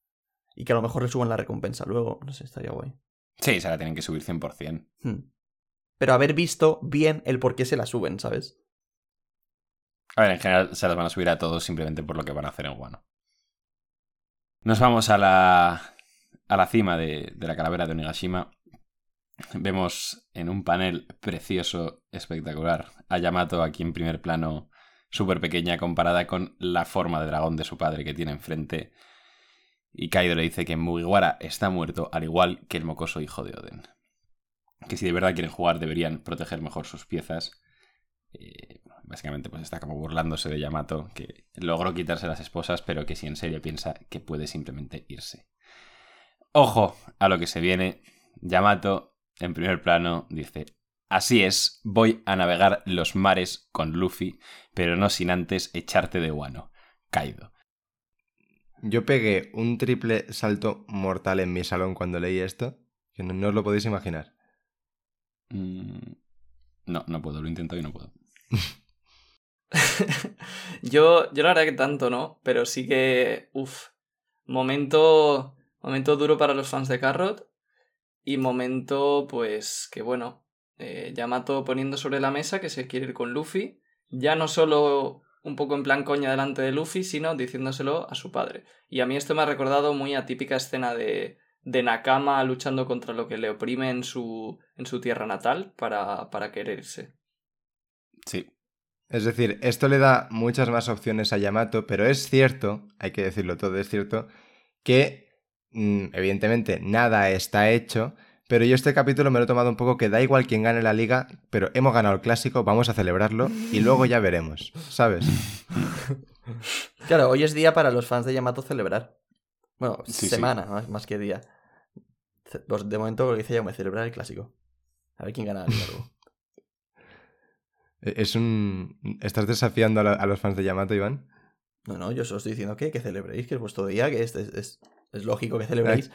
Y que a lo mejor le suban la recompensa luego. No sé, estaría guay. Sí, se la tienen que subir 100%. Hmm. Pero haber visto bien el por qué se la suben, ¿sabes? A ver, en general se las van a subir a todos simplemente por lo que van a hacer en Wano. Nos vamos a la, a la cima de, de la calavera de Onigashima. Vemos en un panel precioso, espectacular, a Yamato aquí en primer plano, súper pequeña comparada con la forma de dragón de su padre que tiene enfrente. Y Kaido le dice que Mugiwara está muerto, al igual que el mocoso hijo de Oden. Que si de verdad quieren jugar deberían proteger mejor sus piezas. Eh, básicamente pues está como burlándose de Yamato, que logró quitarse las esposas, pero que si en serio piensa que puede simplemente irse. Ojo a lo que se viene. Yamato, en primer plano, dice, así es, voy a navegar los mares con Luffy, pero no sin antes echarte de guano. Kaido. Yo pegué un triple salto mortal en mi salón cuando leí esto, que no, no os lo podéis imaginar. Mm, no, no puedo, lo intento y no puedo. yo, yo la verdad que tanto no, pero sí que, uff, momento, momento duro para los fans de Carrot y momento, pues, que bueno, eh, Yamato poniendo sobre la mesa que se quiere ir con Luffy, ya no solo un poco en plan coña delante de Luffy, sino diciéndoselo a su padre. Y a mí esto me ha recordado muy a típica escena de, de Nakama luchando contra lo que le oprime en su, en su tierra natal para, para quererse. Sí, Es decir, esto le da muchas más opciones a Yamato, pero es cierto, hay que decirlo todo, es cierto, que mm, evidentemente nada está hecho, pero yo este capítulo me lo he tomado un poco que da igual quién gane la liga, pero hemos ganado el clásico, vamos a celebrarlo y luego ya veremos, ¿sabes? Claro, hoy es día para los fans de Yamato celebrar. Bueno, Sí, sí. semana, Más, más que día. Pues de momento lo que dice ya me celebrar el clásico. A ver quién gana la liga luego. E, Es un... ¿Estás desafiando a, la- a los fans de Yamato, Iván? No, no, yo os estoy diciendo que, que celebréis, que es vuestro día, que es, es, es- es lógico que celebréis.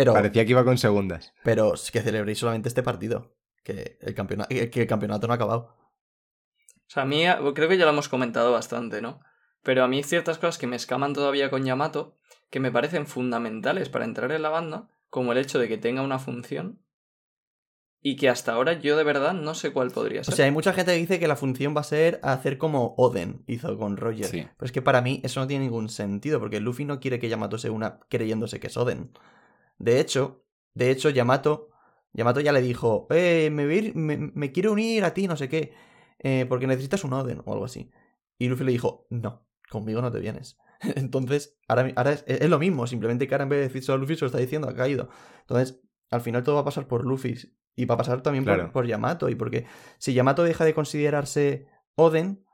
Pero, Parecía que iba con segundas. pero es que celebréis solamente este partido. Que el, campeona- que el campeonato no ha acabado. O sea, a mí creo que ya lo hemos comentado bastante, ¿no? Pero a mí hay ciertas cosas que me escaman todavía con Yamato que me parecen fundamentales para entrar en la banda, como el hecho de que tenga una función y que hasta ahora yo de verdad no sé cuál podría O ser. sea, hay mucha gente que dice que la función va a ser hacer como Oden hizo con Roger. Sí. Pero es que para mí eso no tiene ningún sentido, porque Luffy no quiere que Yamato se una creyéndose que es Oden. De hecho, de hecho, Yamato Yamato ya le dijo, eh, me, voy a ir- me, me quiero unir a ti, no sé qué, eh, porque necesitas un Oden o algo así. Y Luffy le dijo, no, conmigo no te vienes. Entonces, ahora, ahora es, es lo mismo, simplemente que ahora en vez de a Luffy se lo está diciendo a Kaido. Entonces, al final todo va a pasar por Luffy y va a pasar también por- Claro. por, Yamato. Y porque si Yamato deja de considerarse Oden,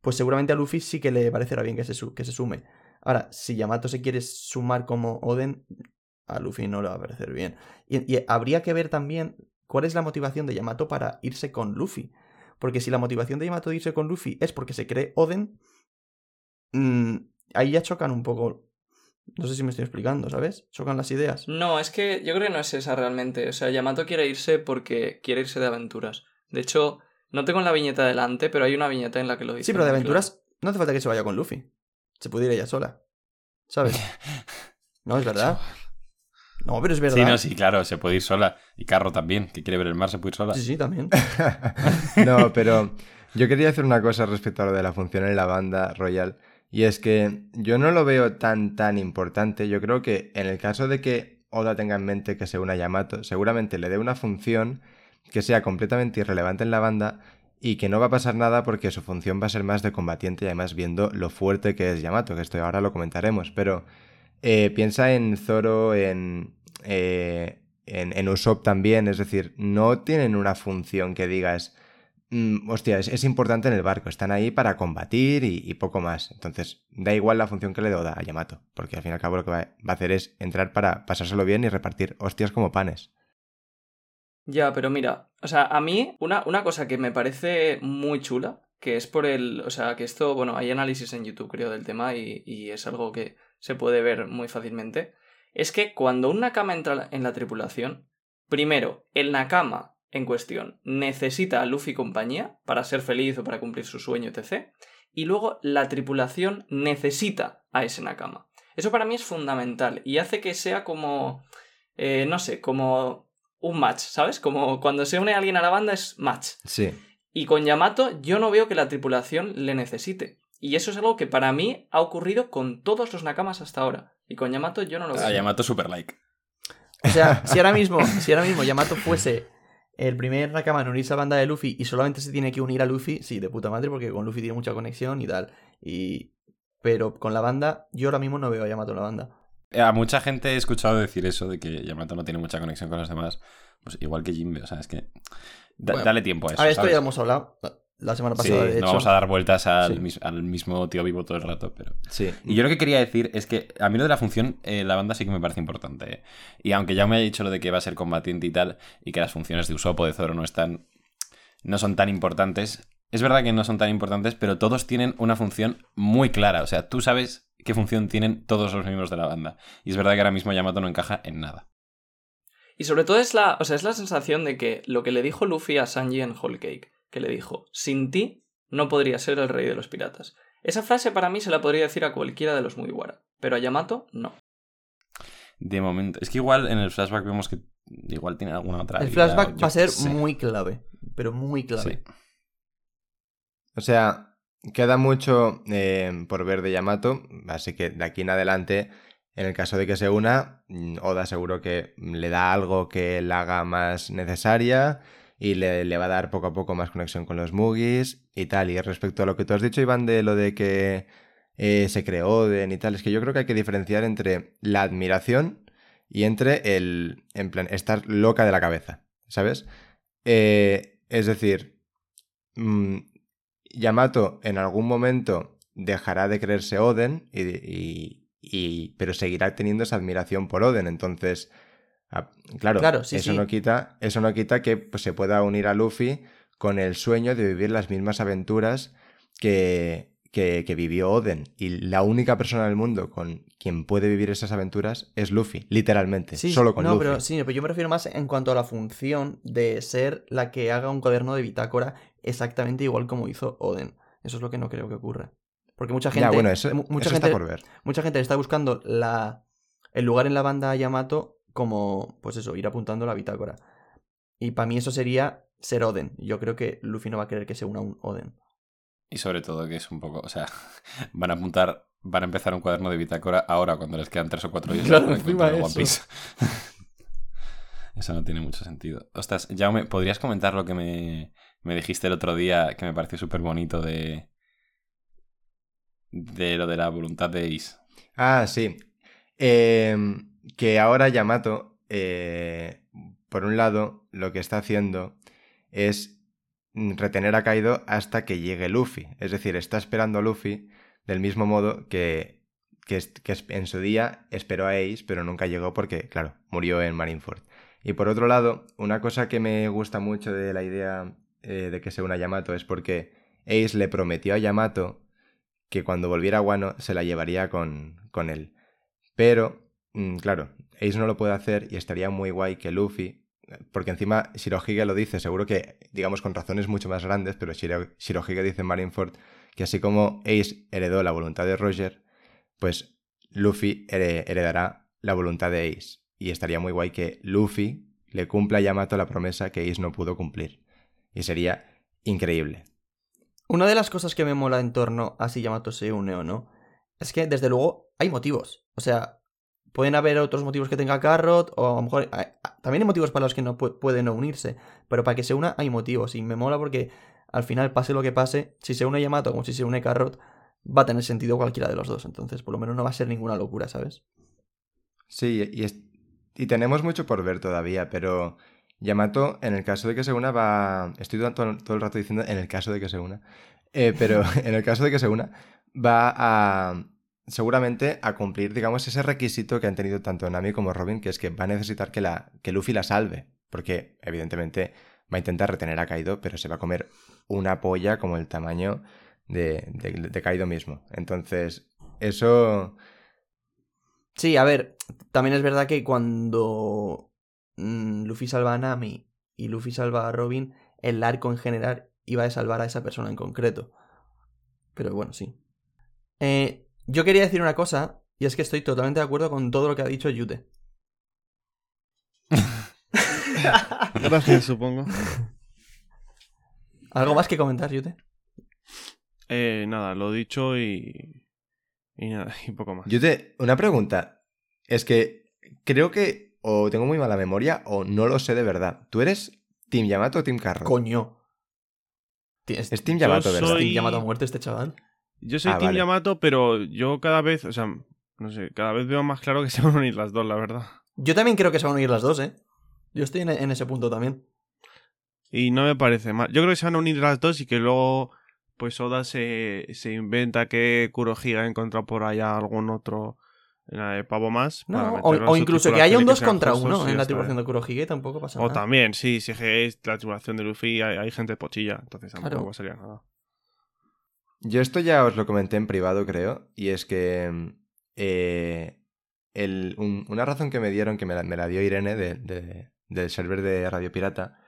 pues seguramente a Luffy sí que le parecerá bien que se, que se sume. Ahora, si Yamato se quiere sumar como Oden, a Luffy no le va a parecer bien. Y, y habría que ver también cuál es la motivación de Yamato para irse con Luffy. Porque si la motivación de Yamato de irse con Luffy es porque se cree Oden, mm, ahí ya chocan un poco. No sé si me estoy explicando, ¿sabes? Chocan las ideas. No, es que yo creo que no es esa realmente. O sea, Yamato quiere irse porque quiere irse de aventuras. De hecho, no tengo la viñeta delante, pero hay una viñeta en la que lo dice. Sí, pero de aventuras no hace falta que se vaya con Luffy. Se puede ir ella sola. ¿Sabes? No, es verdad. No, pero es verdad. Sí, no, sí, claro, se puede ir sola. Y Carro también, que quiere ver el mar, se puede ir sola. Sí, sí, también. no, pero yo quería hacer una cosa respecto a lo de la función en la banda Royal. Y es que yo no lo veo tan, tan importante. Yo creo que en el caso de que Oda tenga en mente que se una a Yamato, seguramente le dé una función que sea completamente irrelevante en la banda y que no va a pasar nada porque su función va a ser más de combatiente y además viendo lo fuerte que es Yamato, que esto ahora lo comentaremos. Pero eh, piensa en Zoro, en, eh, en, Usopp también, es decir, no tienen una función que digas, mm, hostia, es, importante en el barco, están ahí para combatir y, poco más. Entonces, da igual la función que le da a Yamato, porque al fin y al cabo lo que va, va a hacer es entrar para pasárselo bien y repartir hostias como panes. Ya, pero mira, o sea, a mí una, una cosa que me parece muy chula, que es por el, o sea, que esto, bueno, hay análisis en YouTube, creo, del tema y, y es algo que se puede ver muy fácilmente, es que cuando un Nakama entra en la tripulación, primero, el Nakama en cuestión necesita a Luffy y compañía para ser feliz o para cumplir su sueño, etc. Y luego la tripulación necesita a ese Nakama. Eso para mí es fundamental y hace que sea como, eh, no sé, como un match, ¿sabes? Como cuando se une alguien a la banda es match. Sí. Y con Yamato yo no veo que la tripulación le necesite. Y eso es algo que para mí ha ocurrido con todos los Nakamas hasta ahora. Y con Yamato yo no lo veo. A Yamato super like. O sea, si ahora mismo, si ahora mismo Yamato fuese el primer Nakama en unirse a la banda de Luffy y solamente se tiene que unir a Luffy, sí, de puta madre, porque con Luffy tiene mucha conexión y tal. Y... Pero con la banda, yo ahora mismo no veo a Yamato en la banda. Eh, A mucha gente he escuchado decir eso, de que Yamato no tiene mucha conexión con los demás. Pues igual que Jinbe, o sea, es que. da- Bueno, dale tiempo a eso. a esto ¿sabes? ya hemos hablado la semana Sí, pasada, de hecho. no vamos a dar vueltas al, Sí. mis- al mismo tío vivo todo el rato, pero. Sí. Y yo lo que quería decir es que a mí lo de la función, eh, la banda sí que me parece importante. ¿eh? Y aunque ya me haya dicho lo de que va a ser combatiente y tal, y que las funciones de Usopp o de Zoro no están. no son tan importantes. Es verdad que no son tan importantes, pero todos tienen una función muy clara. O sea, tú sabes qué función tienen todos los miembros de la banda. Y es verdad que ahora mismo Yamato no encaja en nada. Y sobre todo es la, o sea, es la sensación de que lo que le dijo Luffy a Sanji en Whole Cake, que le dijo, sin ti no podría ser el rey de los piratas. Esa frase para mí se la podría decir a cualquiera de los Mugiwara, pero a Yamato no. De momento. Es que igual en el flashback vemos que igual tiene alguna otra. El flashback va a ser sé. muy clave, pero muy clave. Sí. O sea, queda mucho eh, por ver de Yamato, así que de aquí en adelante, en el caso de que se una, mm, Oda seguro que le da algo que la haga más necesaria y le, va a dar poco a poco más conexión con los Mugis y tal. Y respecto a lo que tú has dicho, Iván, de lo de que eh, se creó Oden y tal, es que yo creo que hay que diferenciar entre la admiración y entre el, en plan, estar loca de la cabeza, ¿sabes? Eh, es decir, mm, Yamato en algún momento dejará de creerse Oden, y, pero seguirá teniendo esa admiración por Oden. Entonces, claro, Claro, sí, eso, sí. No quita, eso no quita que pues, se pueda unir a Luffy con el sueño de vivir las mismas aventuras que, que, que vivió Oden. Y la única persona del mundo con quien puede vivir esas aventuras es Luffy, literalmente. Sí, solo con no, Luffy. pero sí, pero yo me refiero más en cuanto a la función de ser la que haga un cuaderno de bitácora exactamente igual como hizo Oden. Eso es lo que no creo que ocurra. Porque mucha gente, ya, bueno, eso, mu- mucha eso gente, está por ver. mucha gente está buscando la, el lugar en la banda Yamato como, pues eso, ir apuntando la bitácora. Y para mí eso sería ser Oden. Yo creo que Luffy no va a querer que se una un Oden. Y sobre todo que es un poco, o sea, van a apuntar, van a empezar un cuaderno de bitácora ahora cuando les quedan tres o cuatro días Claro, para One eso. Piece. Eso no tiene mucho sentido. Ostras, Jaume, ¿podrías comentar lo que me, me dijiste el otro día que me pareció súper bonito de. de lo de la voluntad de Ace? Ah, sí. Eh, que ahora Yamato, eh, por un lado, lo que está haciendo es retener a Kaido hasta que llegue Luffy. Es decir, está esperando a Luffy del mismo modo que, en su día esperó a Ace, pero nunca llegó porque, claro, murió en Marineford. Y por otro lado, una cosa que me gusta mucho de la idea eh, de que se una Yamato es porque Ace le prometió a Yamato que cuando volviera a se la llevaría con, con él. Pero, mm, claro, Ace no lo puede hacer y estaría muy guay que Luffy, porque encima Shirohige lo dice, seguro que, digamos, con razones mucho más grandes, pero Shiro, Shirohige dice en Marineford que así como Ace heredó la voluntad de Roger, pues Luffy heredará la voluntad de Ace. Y estaría muy guay que Luffy le cumpla a Yamato la promesa que Ace no pudo cumplir. Y sería increíble. Una de las cosas que me mola en torno a si Yamato se une o no, es que desde luego hay motivos. O sea, pueden haber otros motivos que tenga Carrot, o a lo mejor también hay motivos para los que no pueden no unirse, pero para que se una hay motivos. Y me mola porque al final, pase lo que pase, si se une Yamato como si se une Carrot, va a tener sentido cualquiera de los dos. Entonces, por lo menos no va a ser ninguna locura, ¿sabes? Sí, y, y tenemos mucho por ver todavía, pero Yamato, en el caso de que se una, va. Estoy todo, todo el rato diciendo en el caso de que se una. Eh, pero en el caso de que se una, va a. Seguramente a cumplir, digamos, ese requisito que han tenido tanto Nami como Robin, que es que va a necesitar que, la, que Luffy la salve. Porque, evidentemente, va a intentar retener a Kaido, pero se va a comer una polla como el tamaño de, de, de Kaido mismo. Entonces, eso. Sí, a ver, también es verdad que cuando Mm, Luffy salva a Nami y Luffy salva a Robin, el arco en general iba a salvar a esa persona en concreto. Pero bueno, sí. Eh, yo quería decir una cosa, y es que estoy totalmente de acuerdo con todo lo que ha dicho Yute. Gracias, supongo. ¿Algo más que comentar, Yute? Eh, nada, lo dicho y. Y nada, y poco más. Yute, una pregunta. Es que creo que o tengo muy mala memoria o no lo sé de verdad. ¿Tú eres Team Yamato o Team Carrot? Coño. Es, es Team Yamato, ¿verdad? Soy... Team Yamato muerto este chaval. Yo soy ah, Team vale. Yamato, pero yo cada vez, o sea, no sé, cada vez veo más claro que se van a unir las dos, la verdad. Yo también creo que se van a unir las dos, ¿eh? Yo estoy en, en ese punto también. Y no me parece mal. Yo creo que se van a unir las dos y que luego, pues Oda se, se inventa que Kurohige ha encontrado por allá algún otro de pavo más. No, o, o incluso que haya un 2 contra 1 en la tripulación de Kurohige tampoco pasa o nada. O también, sí, si es la tripulación de Luffy hay, hay gente pochilla, entonces tampoco Claro. pasaría nada. Yo esto ya os lo comenté en privado, creo, y es que eh, el- un- una razón que me dieron, que me la, dio Irene de- del server de Radio Pirata,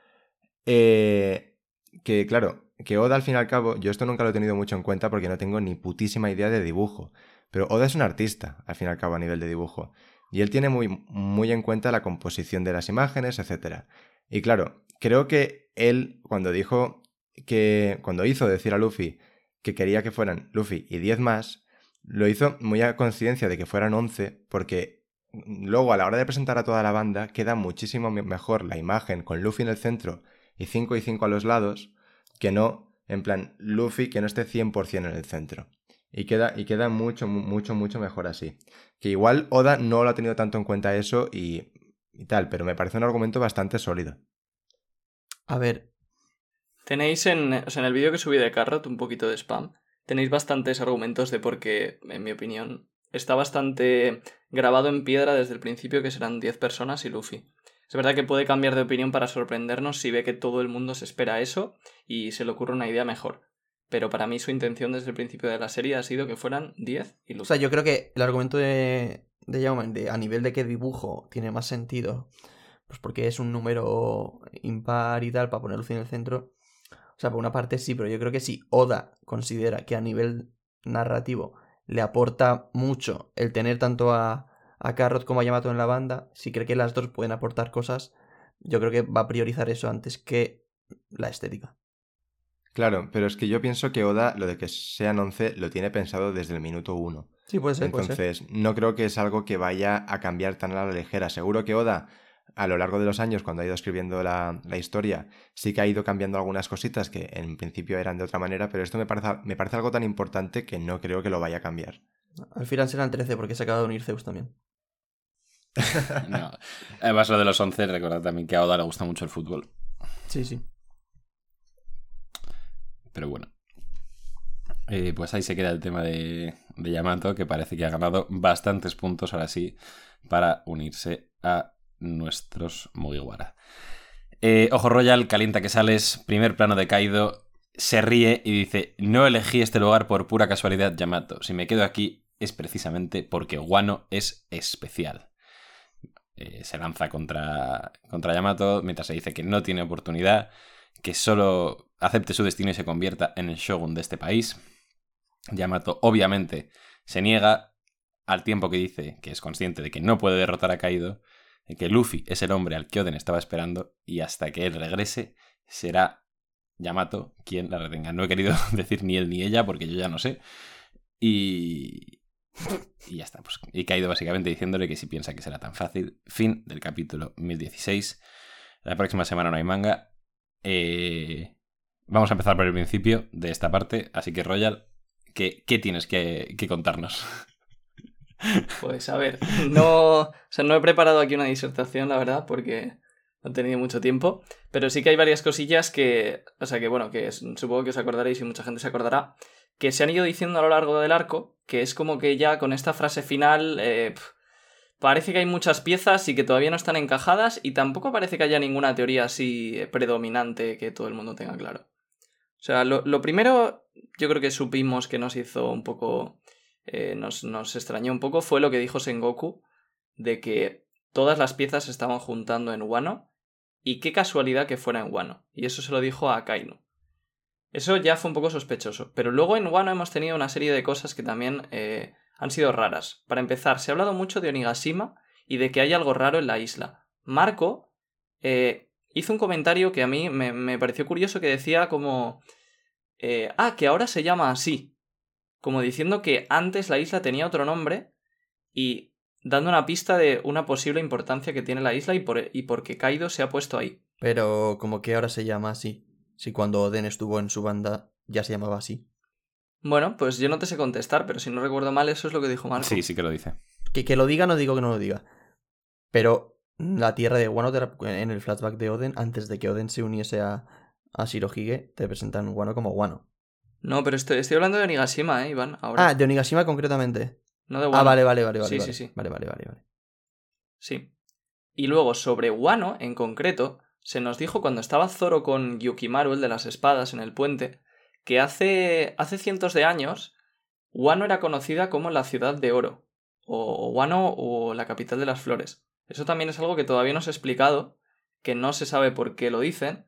eh, que claro, que Oda al fin y al cabo, yo esto nunca lo he tenido mucho en cuenta porque no tengo ni putísima idea de dibujo, pero Oda es un artista, al fin y al cabo, a nivel de dibujo, y él tiene muy, muy en cuenta la composición de las imágenes, etc. Y claro, creo que él, cuando dijo que, cuando hizo decir a Luffy que quería que fueran Luffy y 10 más, lo hizo muy a conciencia de que fueran 11, porque luego a la hora de presentar a toda la banda queda muchísimo me- mejor la imagen con Luffy en el centro y 5 y 5 a los lados, que no, en plan, Luffy que no esté 100% en el centro. Y queda, y queda mucho, mu- mucho, mucho mejor así. Que igual Oda no lo ha tenido tanto en cuenta eso y tal, pero me parece un argumento bastante sólido. A ver, Tenéis en, en el vídeo que subí de Carrot un poquito de spam. Tenéis bastantes argumentos de por qué, en mi opinión, está bastante grabado en piedra desde el principio que serán 10 personas y Luffy. Es verdad que puede cambiar de opinión para sorprendernos si ve que todo el mundo se espera eso y se le ocurre una idea mejor. Pero para mí su intención desde el principio de la serie ha sido que fueran 10 y Luffy. o sea, yo creo que el argumento de, de Jaume, de a nivel de qué dibujo tiene más sentido, pues porque es un número impar y tal, para poner Luffy en el centro. O sea, por una parte sí, pero yo creo que si Oda considera que a nivel narrativo le aporta mucho el tener tanto a, a Carrot como a Yamato en la banda, si cree que las dos pueden aportar cosas, yo creo que va a priorizar eso antes que la estética. Claro, pero es que yo pienso que Oda, lo de que sean 11, lo tiene pensado desde el minuto 1. Sí, puede ser, puede ser. Entonces, no creo que es algo que vaya a cambiar tan a la ligera. Seguro que Oda a lo largo de los años, cuando ha ido escribiendo la, la historia, sí que ha ido cambiando algunas cositas que en principio eran de otra manera, pero esto me parece, me parece algo tan importante que no creo que lo vaya a cambiar. Al final serán 13 porque se acaba de unir Zeus también. No. Además, lo de los 11, recordad también que a Oda le gusta mucho el fútbol. Sí, sí. Pero bueno. Eh, pues ahí se queda el tema de, de Yamato, que parece que ha ganado bastantes puntos ahora sí para unirse a nuestros Mugiwara. Eh, Ojo Royal, calienta que sales, primer plano de Kaido, se ríe y dice, no elegí este lugar por pura casualidad, Yamato. Si me quedo aquí es precisamente porque Wano es especial. Eh, se lanza contra, contra Yamato mientras se dice que no tiene oportunidad, que solo acepte su destino y se convierta en el shogun de este país. Yamato obviamente se niega al tiempo que dice que es consciente de que no puede derrotar a Kaido, que Luffy es el hombre al que Oden estaba esperando y hasta que él regrese será Yamato quien la retenga. No he querido decir ni él ni ella porque yo ya no sé. Y, y ya está. Pues, y Kaido básicamente diciéndole que si piensa que será tan fácil. Fin del capítulo 1016. La próxima semana no hay manga. Eh, vamos a empezar por el principio de esta parte. Así que Royal, ¿qué, qué tienes que contarnos? Pues a ver, no, o sea, no he preparado aquí una disertación, la verdad, porque no he tenido mucho tiempo, pero sí que hay varias cosillas que, o sea, que bueno, que supongo que os acordaréis y mucha gente se acordará, que se han ido diciendo a lo largo del arco, que es como que ya con esta frase final eh, parece que hay muchas piezas y que todavía no están encajadas y tampoco parece que haya ninguna teoría así predominante que todo el mundo tenga claro. O sea, lo, lo primero, yo creo que supimos que nos hizo un poco eh, nos, nos extrañó un poco fue lo que dijo Sengoku de que todas las piezas se estaban juntando en Wano y qué casualidad que fuera en Wano. Y eso se lo dijo a Akainu. Eso ya fue un poco sospechoso. Pero luego en Wano hemos tenido una serie de cosas que también eh, han sido raras. Para empezar, se ha hablado mucho de Onigashima y de que hay algo raro en la isla. Marco eh, hizo un comentario que a mí me, me pareció curioso que decía como... ah, que ahora se llama así como diciendo que antes la isla tenía otro nombre y dando una pista de una posible importancia que tiene la isla y por, y por qué Kaido se ha puesto ahí. Pero como que ahora se llama así. Si cuando Oden estuvo en su banda ya se llamaba así. Bueno, pues yo no te sé contestar, pero si no recuerdo mal, eso es lo que dijo Marco. Sí, sí que lo dice. Que, que lo diga no digo que no lo diga. Pero la tierra de Wano en el flashback de Oden, antes de que Oden se uniese a, a Shirohige, te presentan Wano como Wano. No, pero estoy, estoy hablando de Onigashima, ¿eh, Iván? Ahora. Ah, de Onigashima concretamente. no de Wano. Ah, vale, vale, vale, vale. Sí, vale. sí, sí. Vale, vale, vale, vale. Sí. Y luego, sobre Wano, en concreto, se nos dijo cuando estaba Zoro con Yukimaru, el de las espadas, en el puente, que hace, hace cientos de años, Wano era conocida como la ciudad de oro, o Wano o la capital de las flores. Eso también es algo que todavía no se ha explicado, que no se sabe por qué lo dicen,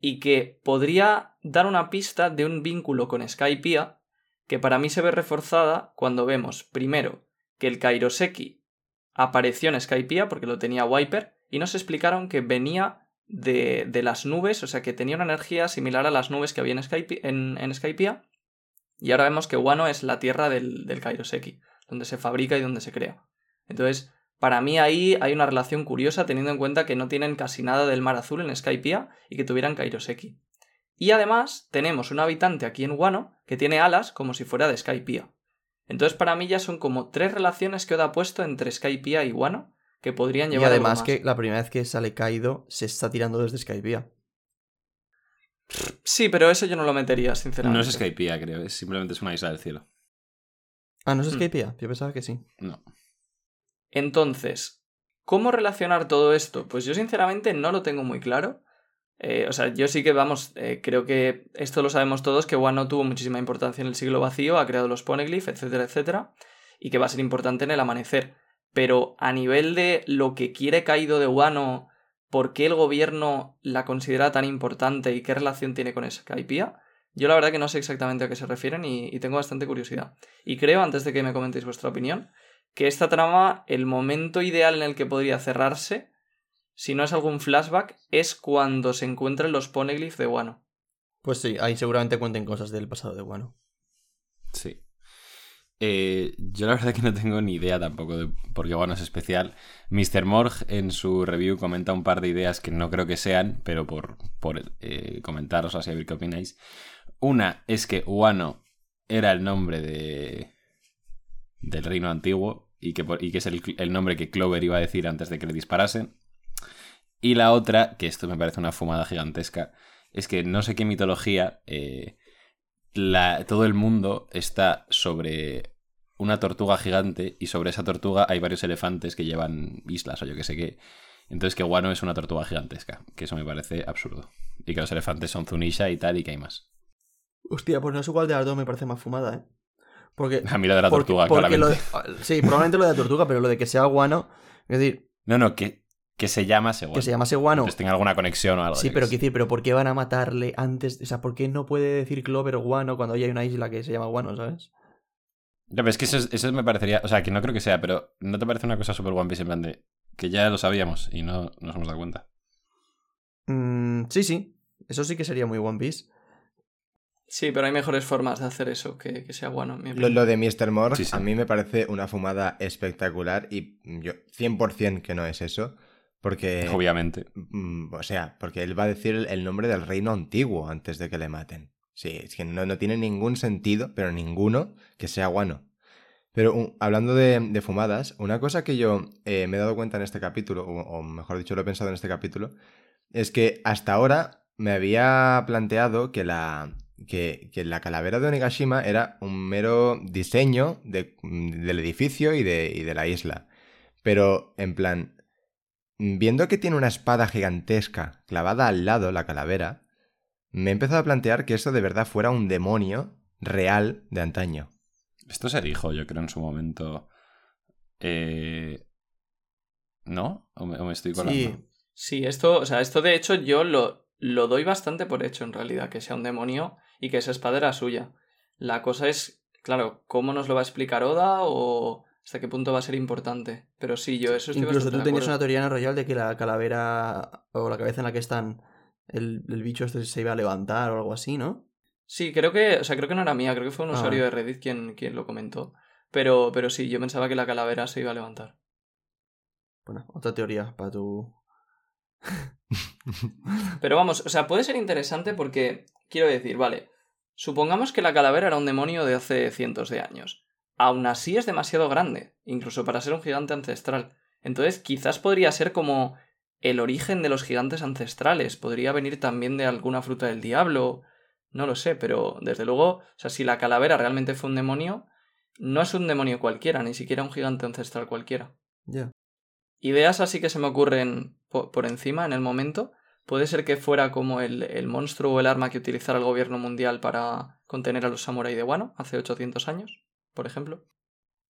y que podría dar una pista de un vínculo con Skypiea, que para mí se ve reforzada cuando vemos, primero, que el Kairoseki apareció en Skypiea porque lo tenía Wiper y nos explicaron que venía de, de las nubes, o sea que tenía una energía similar a las nubes que había en, Skype, en, en y ahora vemos que Wano es la tierra del, del Kairoseki, donde se fabrica y donde se crea. Entonces, para mí ahí hay una relación curiosa teniendo en cuenta que no tienen casi nada del mar azul en Skypiea y que tuvieran Kairoseki. Y además tenemos un habitante aquí en Wano que tiene alas como si fuera de Skypiea. Entonces para mí ya son como tres relaciones que Oda ha puesto entre Skypiea y Wano que podrían Y llevar algo además más. que la primera vez que sale Kaido se está tirando desde Skypiea. Sí, pero eso yo no lo metería, sinceramente. No es Skypiea, creo. Es simplemente es una isla del cielo. Ah, ¿no es Hmm. Skypiea? Yo pensaba que sí. No. Entonces, ¿cómo relacionar todo esto? Pues yo sinceramente no lo tengo muy claro. Eh, o sea, yo sí que, vamos, eh, creo que esto lo sabemos todos, que Wano tuvo muchísima importancia en el siglo vacío, ha creado los poneglyph, etcétera, etcétera, y que va a ser importante en el amanecer. Pero a nivel de lo que quiere Kaido de Wano, por qué el gobierno la considera tan importante y qué relación tiene con Skypiea, yo la verdad que no sé exactamente a qué se refieren y tengo bastante curiosidad. Y creo, antes de que me comentéis vuestra opinión, que esta trama, el momento ideal en el que podría cerrarse, si no es algún flashback, es cuando se encuentren los poneglyph de Wano. Pues sí, ahí seguramente cuenten cosas del pasado de Wano. Sí. Eh, yo la verdad que no tengo ni idea tampoco de por qué Guano es especial. Mr. Morg en su review comenta un par de ideas que no creo que sean, pero por, por eh, comentaros así a ver qué opináis. Una es que Guano era el nombre de del reino antiguo y que, y que es el, nombre que Clover iba a decir antes de que le disparasen. Y la otra, que esto me parece una fumada gigantesca, es que no sé qué mitología, eh, la- todo el mundo está sobre una tortuga gigante y sobre esa tortuga hay varios elefantes que llevan islas o yo que sé qué. Entonces que Guano es una tortuga gigantesca, que eso me parece absurdo. Y que los elefantes son Zunisha y tal y que hay más. Hostia, pues no es igual de las me parece más fumada, ¿eh? Porque. A mí de la tortuga, porque claramente. de- sí, probablemente lo de la tortuga, pero lo de que sea guano. Es decir, No, no, que, que se llama ese que se llamase guano. Pues tenga alguna conexión o algo. Sí, pero quiero decir, pero ¿por qué van a matarle antes? O sea, ¿por qué no puede decir Clover guano cuando ya hay una isla que se llama guano, ¿sabes? Ya, pero es que eso, es- eso me parecería. O sea, que no creo que sea, pero ¿no te parece una cosa súper One Piece en plan de. que ya lo sabíamos y no nos hemos dado cuenta? Mm, sí, sí. Eso sí que sería muy One Piece. Sí, pero hay mejores formas de hacer eso que, que sea mi Lo, lo de Mr. Morg Sí, sí. a mí me parece una fumada espectacular y yo 100% que no es eso. Porque, Obviamente. mm, o sea, porque él va a decir el, el nombre del reino antiguo antes de que le maten. Sí, es que no, no tiene ningún sentido, pero ninguno, que sea guano. Pero un- hablando de, de fumadas, una cosa que yo eh, me he dado cuenta en este capítulo, o, o mejor dicho, lo he pensado en este capítulo, es que hasta ahora me había planteado que la, que, que la calavera de Onigashima era un mero diseño de- del edificio y de, y de la isla. Pero, en plan, viendo que tiene una espada gigantesca clavada al lado, la calavera, me he empezado a plantear que eso de verdad fuera un demonio real de antaño. Esto se dijo, yo creo, en su momento. Eh... ¿No? ¿O me, o me estoy colando? Sí. Sí, esto, o sea, esto de hecho yo lo, lo doy bastante por hecho en realidad, que sea un demonio y que esa espada era suya. La cosa es, claro, ¿cómo nos lo va a explicar Oda o hasta qué punto va a ser importante? Pero sí, yo eso estoy Incluso tú de tenías una teoría en Royal de que la calavera o la cabeza en la que están el, el bicho este se iba a levantar o algo así, ¿no? Sí, creo que, o sea, creo que no era mía, creo que fue un Ah. usuario de Reddit quien, quien lo comentó. Pero, pero sí, yo pensaba que la calavera se iba a levantar. Bueno, otra teoría para tu... Pero vamos, o sea, puede ser interesante porque, quiero decir, vale, supongamos que la calavera era un demonio de hace cientos de años. Aún así es demasiado grande, incluso para ser un gigante ancestral. Entonces, quizás podría ser como el origen de los gigantes ancestrales. Podría venir también de alguna fruta del diablo. No lo sé, pero desde luego, o sea, si la calavera realmente fue un demonio, no es un demonio cualquiera, ni siquiera un gigante ancestral cualquiera. Ya. Ideas así que se me ocurren po- por, encima en el momento. Puede ser que fuera como el, el monstruo o el arma que utilizara el gobierno mundial para contener a los samuráis de Wano hace 800 años, por ejemplo.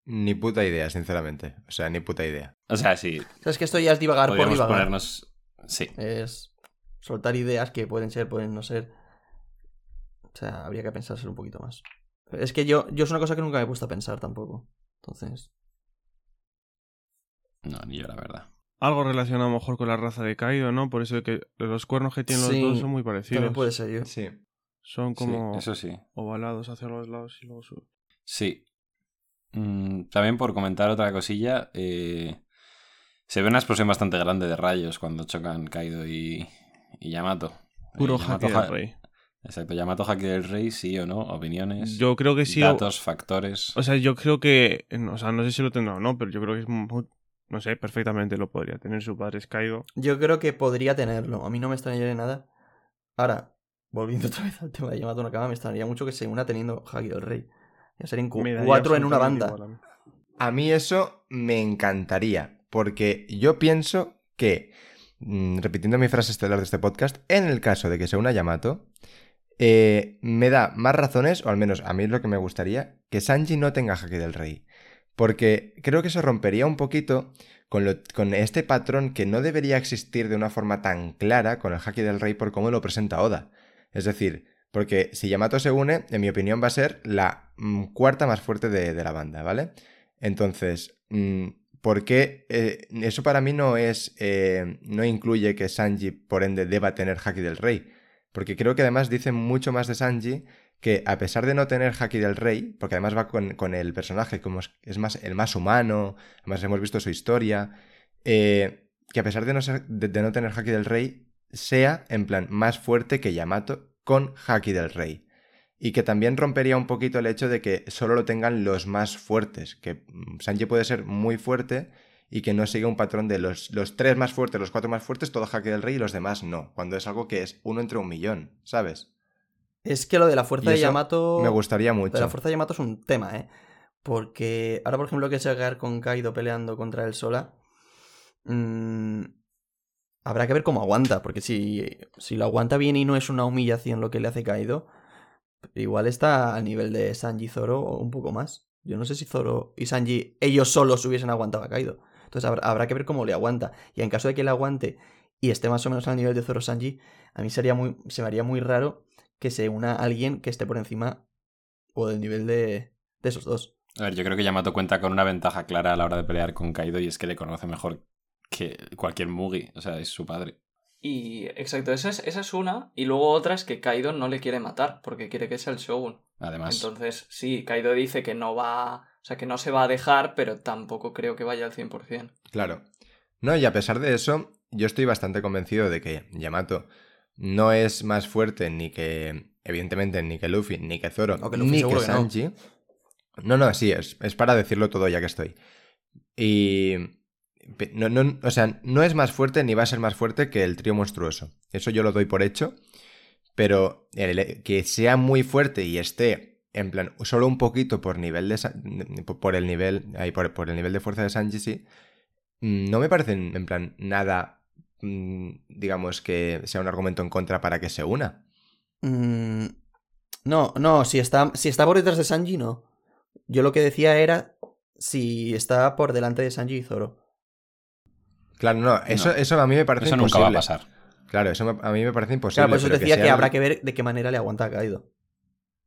Ni puta idea, sinceramente. O sea, ni puta idea. O sea, sí. O sea, es que esto ya es divagar por divagar. ponernos. Sí. Es soltar ideas que pueden ser, pueden no ser. O sea, habría que pensárselo un poquito más. Es que yo, yo es una cosa que nunca me he puesto a pensar tampoco. Entonces. No, ni yo, la verdad. Algo relacionado a lo mejor con la raza de Kaido, ¿no? Por eso de que los cuernos que tienen Sí, los dos son muy parecidos. También puede ser yo. Sí. Son como Sí, eso sí. ovalados hacia los lados y luego suben. Sí. Mm, también por comentar otra cosilla, eh, se ve una explosión bastante grande de rayos cuando chocan Kaido y, y Yamato. Puro Eh, Yamato del rey. Exacto, Yamato Haki del Rey, sí o no, opiniones, Yo creo que sí. o- datos, factores. O sea, yo creo que. O sea, no sé si lo tendrá o no, pero yo creo que es. muy- No sé, perfectamente lo podría tener. Su padre es Kaido. Yo creo que podría tenerlo. A mí no me extrañaría nada. Ahora, volviendo otra vez al tema de Yamato Nakama, me extrañaría mucho que se una teniendo Haki del Rey. Ya serían cuatro en una banda. a mí. A mí eso me encantaría, porque yo pienso que, mm, repitiendo mi frase estelar de este podcast, en el caso de que sea una Yamato, eh, me da más razones, o al menos a mí es lo que me gustaría, que Sanji no tenga Haki del Rey. Porque creo que se rompería un poquito con, este patrón que no debería existir de una forma tan clara con el Haki del Rey por cómo lo presenta Oda. Es decir, porque si Yamato se une, en mi opinión va a ser la mm, cuarta más fuerte de, de la banda, ¿vale? Entonces, mm, ¿por qué? eh, eso para mí no es. eh, no incluye que Sanji, por ende, deba tener Haki del Rey. Porque creo que además dice mucho más de Sanji que a pesar de no tener Haki del Rey, porque además va con, el personaje como es, más, el más humano, además hemos visto su historia, eh, que a pesar de no, de no tener Haki del Rey, sea en plan más fuerte que Yamato con Haki del Rey. Y que también rompería un poquito el hecho de que solo lo tengan los más fuertes, que mm, Sanji puede ser muy fuerte y que no siga un patrón de los, los tres más fuertes, los cuatro más fuertes, todo Haki del Rey y los demás no, cuando es algo que es uno entre un millón, ¿sabes? Es que lo de la fuerza de Yamato. Me gustaría de mucho. la fuerza de Yamato es un tema, ¿eh? Porque ahora, por ejemplo, que se va con Kaido peleando contra él sola. mm, habrá que ver cómo aguanta. Porque si, si lo aguanta bien y no es una humillación lo que le hace Kaido, igual está a nivel de Sanji y Zoro o un poco más. Yo no sé si Zoro y Sanji, ellos solos hubiesen aguantado a Kaido. Entonces habrá, habrá que ver cómo le aguanta. Y en caso de que le aguante y esté más o menos al nivel de Zoro Sanji, a mí sería muy, se me haría muy raro que se una alguien que esté por encima o del nivel de, de esos dos. A ver, yo creo que Yamato cuenta con una ventaja clara a la hora de pelear con Kaido y es que le conoce mejor que cualquier Mugi. O sea, es su padre. Y exacto, esa es, esa es una. Y luego otra es que Kaido no le quiere matar porque quiere que sea el Shogun. Además, Entonces, sí, Kaido dice que no va. O sea, que no se va a dejar, pero tampoco creo que vaya al 100%. Claro. No, y a pesar de eso, yo estoy bastante convencido de que Yamato no es más fuerte ni que, evidentemente, ni que Luffy, ni que Zoro, No, que Luffy ni que que no. Sanji. No, no, sí, es, es para decirlo todo ya que estoy. Y... No, no, o sea, no es más fuerte ni va a ser más fuerte que el trío monstruoso. Eso yo lo doy por hecho. Pero el- que sea muy fuerte y esté en plan solo un poquito por nivel de por el nivel ahí, por, por el nivel de fuerza de Sanji sí no me parece en plan nada digamos que sea un argumento en contra para que se una Mm, no, no, si está, si está por detrás de Sanji, no. Yo lo que decía era si está por delante de Sanji y Zoro. claro no eso, No. eso a mí me parece eso nunca va a imposible. pasar. claro eso me- a mí me parece imposible Claro, por eso pero decía que, sea- habrá que ver de qué manera le aguanta a Kaido.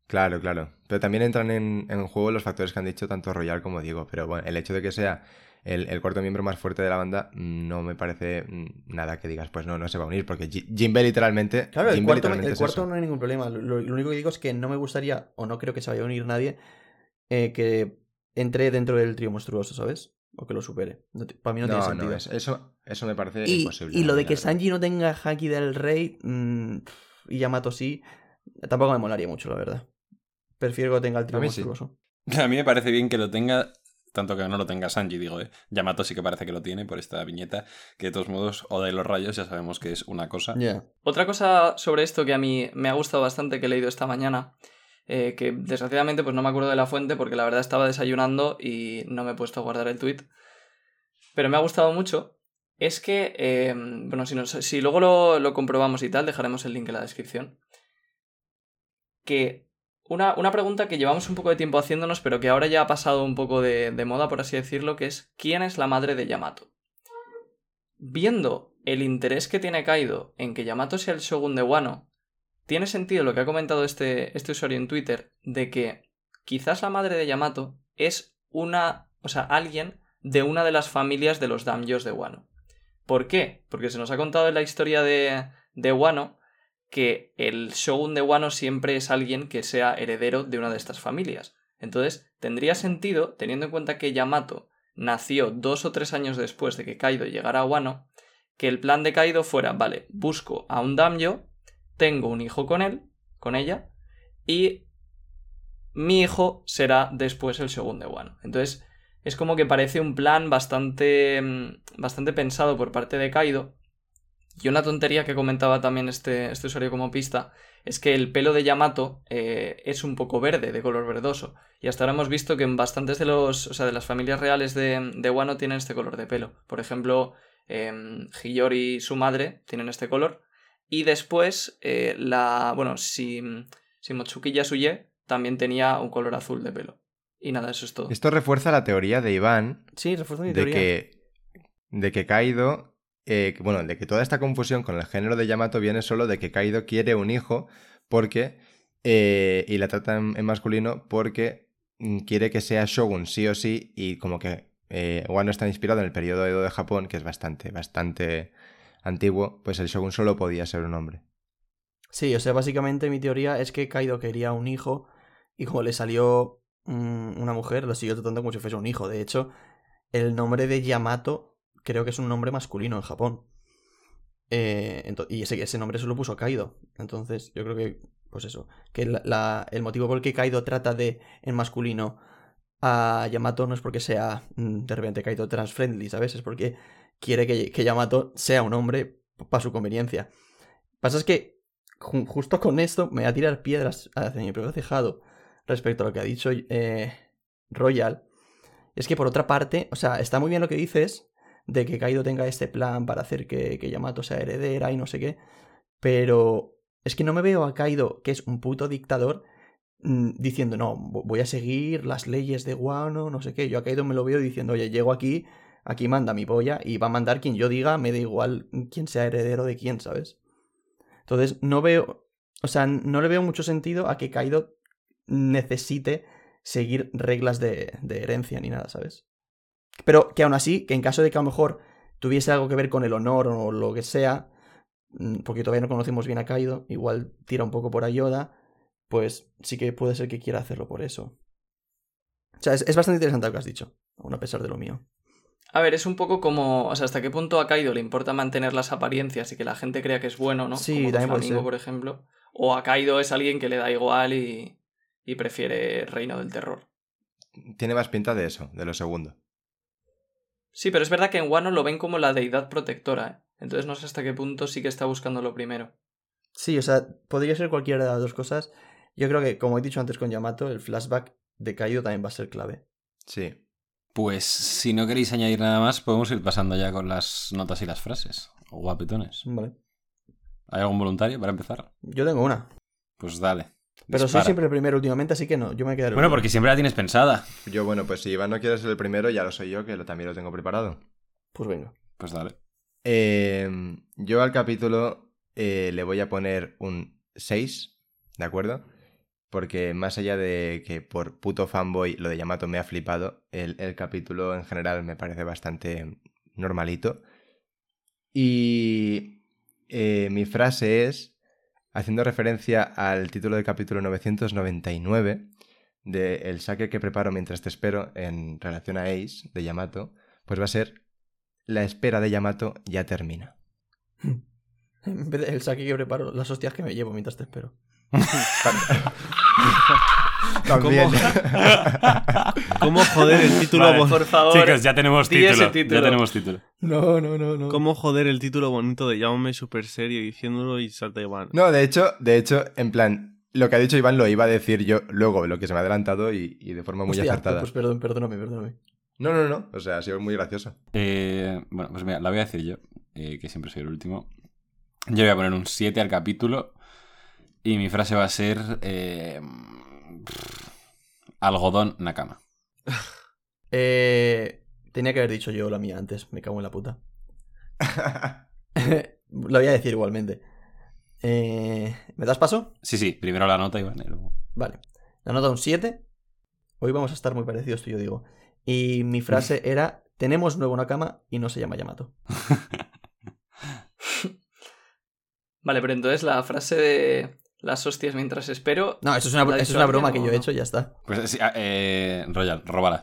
Claro, claro. Pero también entran en, en juego los factores que han dicho tanto Royal como Diego. Pero bueno, el hecho de que sea el, el cuarto miembro más fuerte de la banda no me parece mm, nada que digas, pues no, no se va a unir. Porque Ji- Jinbe literalmente. Claro, el cuarto, literalmente el cuarto no hay ningún problema. Lo, lo único que digo es que no me gustaría, o no creo que se vaya a unir nadie, eh, que entre dentro del trío monstruoso, ¿sabes? O que lo supere. No para mí no, tiene sentido. no, es- eso, eso me parece y, imposible. y lo de que. Sanji no tenga Haki del Rey mm, y Yamato sí, tampoco me molaría mucho, la verdad. Prefiero que tenga el trío A mí sí. monstruoso. A mí me parece bien que lo tenga, tanto que no lo tenga Sanji, digo, ¿eh? Yamato sí que parece que lo tiene por esta viñeta, que de todos modos, o de los rayos ya sabemos que es una cosa. Ya. Otra cosa sobre esto que a mí me ha gustado bastante que he leído esta mañana, eh, que desgraciadamente pues no me acuerdo de la fuente porque la verdad estaba desayunando y no me he puesto a guardar el tweet, pero me ha gustado mucho, es que, eh, bueno, si, nos- si luego lo, lo comprobamos y tal, dejaremos el link en la descripción, que una, una pregunta que llevamos un poco de tiempo haciéndonos, pero que ahora ya ha pasado un poco de, moda, por así decirlo, que es ¿quién es la madre de Yamato? Viendo el interés que tiene Kaido en que Yamato sea el Shogun de Wano, tiene sentido lo que ha comentado este, este usuario en Twitter, de que quizás la madre de Yamato es una, o sea, alguien de una de las familias de los Daimyos de Wano. ¿Por qué? Porque se nos ha contado en la historia de, de Wano que el Shogun de Wano siempre es alguien que sea heredero de una de estas familias. Entonces, tendría sentido, teniendo en cuenta que Yamato nació dos o tres años después de que Kaido llegara a Wano, que el plan de Kaido fuera, vale, busco a un Daimyo, tengo un hijo con él, con ella, y mi hijo será después el Shogun de Wano. Entonces, es como que parece un plan bastante, mm, bastante pensado por parte de Kaido. Y una tontería que comentaba también este, este usuario como pista es que el pelo de Yamato eh, es un poco verde, de color verdoso. Y hasta ahora hemos visto que en bastantes de los, o sea, de las familias reales de, de Wano tienen este color de pelo. Por ejemplo, eh, Hiyori y su madre tienen este color. Y después, eh, la. Bueno, si, si Mochiki Yasuye también tenía un color azul de pelo. Y nada, eso es todo. Esto refuerza la teoría de Iván Sí, refuerza mi de teoría. que, de que Kaido, eh, bueno, de que toda esta confusión con el género de Yamato viene solo de que Kaido quiere un hijo porque, eh, y la trata en, en masculino porque mm, quiere que sea Shogun sí o sí y como que eh, Wano está inspirado en el periodo Edo de Japón, que es bastante, bastante antiguo, pues el Shogun solo podía ser un hombre. Sí, o sea, básicamente mi teoría es que Kaido quería un hijo y como le salió mm, una mujer, lo siguió tratando como si fuese un hijo. De hecho, el nombre de Yamato creo que es un nombre masculino en Japón. Eh, y ese, nombre se lo puso Kaido. Entonces, yo creo que, pues eso, que el motivo por el que Kaido trata de en masculino a Yamato no es porque sea mm, de repente Kaido trans-friendly, ¿sabes? Es porque quiere que, que Yamato sea un hombre para su conveniencia. Pasa es que ju- justo con esto me voy a tirar piedras hacia mi propio tejado respecto a lo que ha dicho eh, Royal. Es que por otra parte, o sea, está muy bien lo que dices de que Kaido tenga este plan para hacer que, que Yamato sea heredera y no sé qué, pero es que no me veo a Kaido, que es un puto dictador, mm, diciendo, no, vo- voy a seguir las leyes de Wano, no sé qué. Yo a Kaido me lo veo diciendo, oye, llego aquí, aquí manda mi polla y va a mandar quien yo diga, me da igual quién sea heredero de quién, ¿sabes? Entonces, no veo, o sea, no le veo mucho sentido a que Kaido necesite seguir reglas de, de herencia ni nada, ¿sabes? Pero que aún así, que en caso de que a lo mejor tuviese algo que ver con el honor o lo que sea, mm, porque todavía no conocemos bien a Kaido, igual tira un poco por Ayoda, pues sí que puede ser que quiera hacerlo por eso. O sea, es, es bastante interesante lo que has dicho, aún a pesar de lo mío. A ver, es un poco como, o sea, hasta qué punto a Kaido le importa mantener las apariencias y que la gente crea que es bueno, ¿no? Sí, como también puede Doflamingo, ser. por ejemplo. O a Kaido es alguien que le da igual y, y prefiere Reino del Terror. Tiene más pinta de eso, de lo segundo. Sí, pero es verdad que en Wano lo ven como la deidad protectora, ¿eh? Entonces no sé hasta qué punto sí que está buscando lo primero. Sí, o sea, podría ser cualquiera de las dos cosas. Yo creo que, como he dicho antes con Yamato, el flashback de Kaido también va a ser clave. Sí. Pues si no queréis añadir nada más, podemos ir pasando ya con las notas y las frases. Guapetones. Vale. ¿Hay algún voluntario para empezar? Yo tengo una. Pues dale. Pero soy siempre el primero últimamente, así que no, yo me quedaré. Bueno, porque siempre la tienes pensada. Yo, bueno, pues si Iván no quiere ser el primero, ya lo soy yo, que lo, también lo tengo preparado. Pues venga. Pues dale. Eh, yo al capítulo eh, le voy a poner un 6, ¿de acuerdo? Porque más allá de que por puto fanboy lo de Yamato me ha flipado, el, el capítulo en general me parece bastante normalito. Y eh, mi frase es, haciendo referencia al título del capítulo 999, de El saque que preparo mientras te espero en relación a Ace de Yamato, pues va a ser La espera de Yamato ya termina. En vez de el saque que preparo, las hostias que me llevo mientras te espero. También. ¿Cómo joder el título Vale, Por favor. Chicos, ya tenemos título. ese título. Ya tenemos título. No, no, no, no. ¿Cómo joder el título bonito de Llámame super serio diciéndolo y salta Iván? No, de hecho, de hecho, en plan, lo que ha dicho Iván lo iba a decir yo luego, lo que se me ha adelantado y, y de forma muy Hostia, acertada. Pues perdón, perdóname, perdóname. No, no, no. O sea, ha sido muy gracioso. Eh, bueno, pues mira, la voy a decir yo, eh, que siempre soy el último. Yo voy a poner un 7 al capítulo y mi frase va a ser eh, algodón Nakama. Eh, tenía que haber dicho yo la mía antes, me cago en la puta. Lo voy a decir igualmente. Eh, ¿Me das paso? Sí, sí, primero la nota, Iván. y luego- Vale. La nota un 7. Hoy vamos a estar muy parecidos tú y yo digo. Y mi frase era, tenemos nuevo Nakama y no se llama Yamato. Vale, pero entonces la frase de las hostias mientras espero. No, eso es una, ¿La ha eso es una broma que yo he hecho y ya está. Pues sí, ah, eh, Royal, róbala.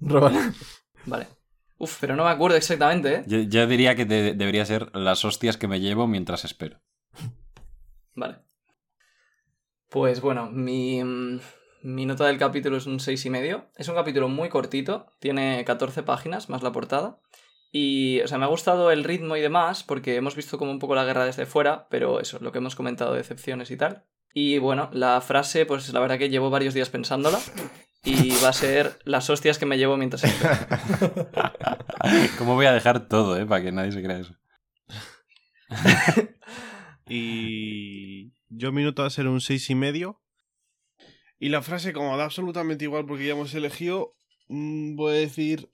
Róbala. Vale. Uf, pero no me acuerdo exactamente, ¿eh? Yo, yo diría que de- debería ser las hostias que me llevo mientras espero. Vale. Pues bueno, mi, mm, mi nota del capítulo es un seis y medio. Es un capítulo muy cortito, tiene 14 páginas más la portada. Y, o sea, me ha gustado el ritmo y demás, porque hemos visto como un poco la guerra desde fuera, pero eso, lo que hemos comentado, decepciones y tal. Y bueno, la frase, pues la verdad que llevo varios días pensándola. Y va a ser las hostias que me llevo mientras. ¿Cómo voy a dejar todo, eh? Para que nadie se crea eso. Y yo mi nota va a ser un seis y medio. Y la frase, como da absolutamente igual porque ya hemos elegido, mm, voy a decir...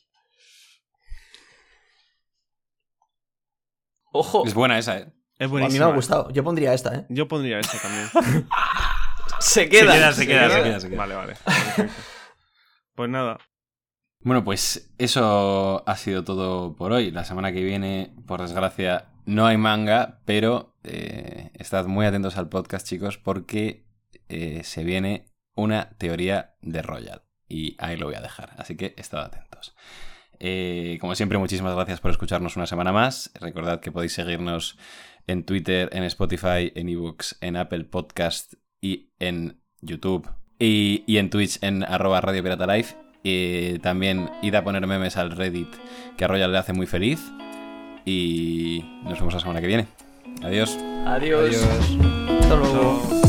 ¡Ojo! Es buena esa, eh. Es A mí buenísima. me ha gustado. Yo pondría esta, ¿eh? Yo pondría esta también. Se queda. queda, se queda, se queda, se queda. Vale, vale. perfecto. Pues nada. Bueno, pues eso ha sido todo por hoy. La semana que viene, por desgracia, no hay manga, pero eh, estad muy atentos al podcast, chicos, porque eh, se viene una teoría de Royal. Y ahí lo voy a dejar. Así que estad atentos. Eh, como siempre, muchísimas gracias por escucharnos una semana más. Recordad que podéis seguirnos en Twitter, en Spotify, en ebooks, en Apple Podcast y en YouTube. Y, y en Twitch en arroba Radio Pirata Live. Y también id a poner memes al Reddit que a Royal le hace muy feliz. Y nos vemos la semana que viene. Adiós. Adiós. Hasta luego.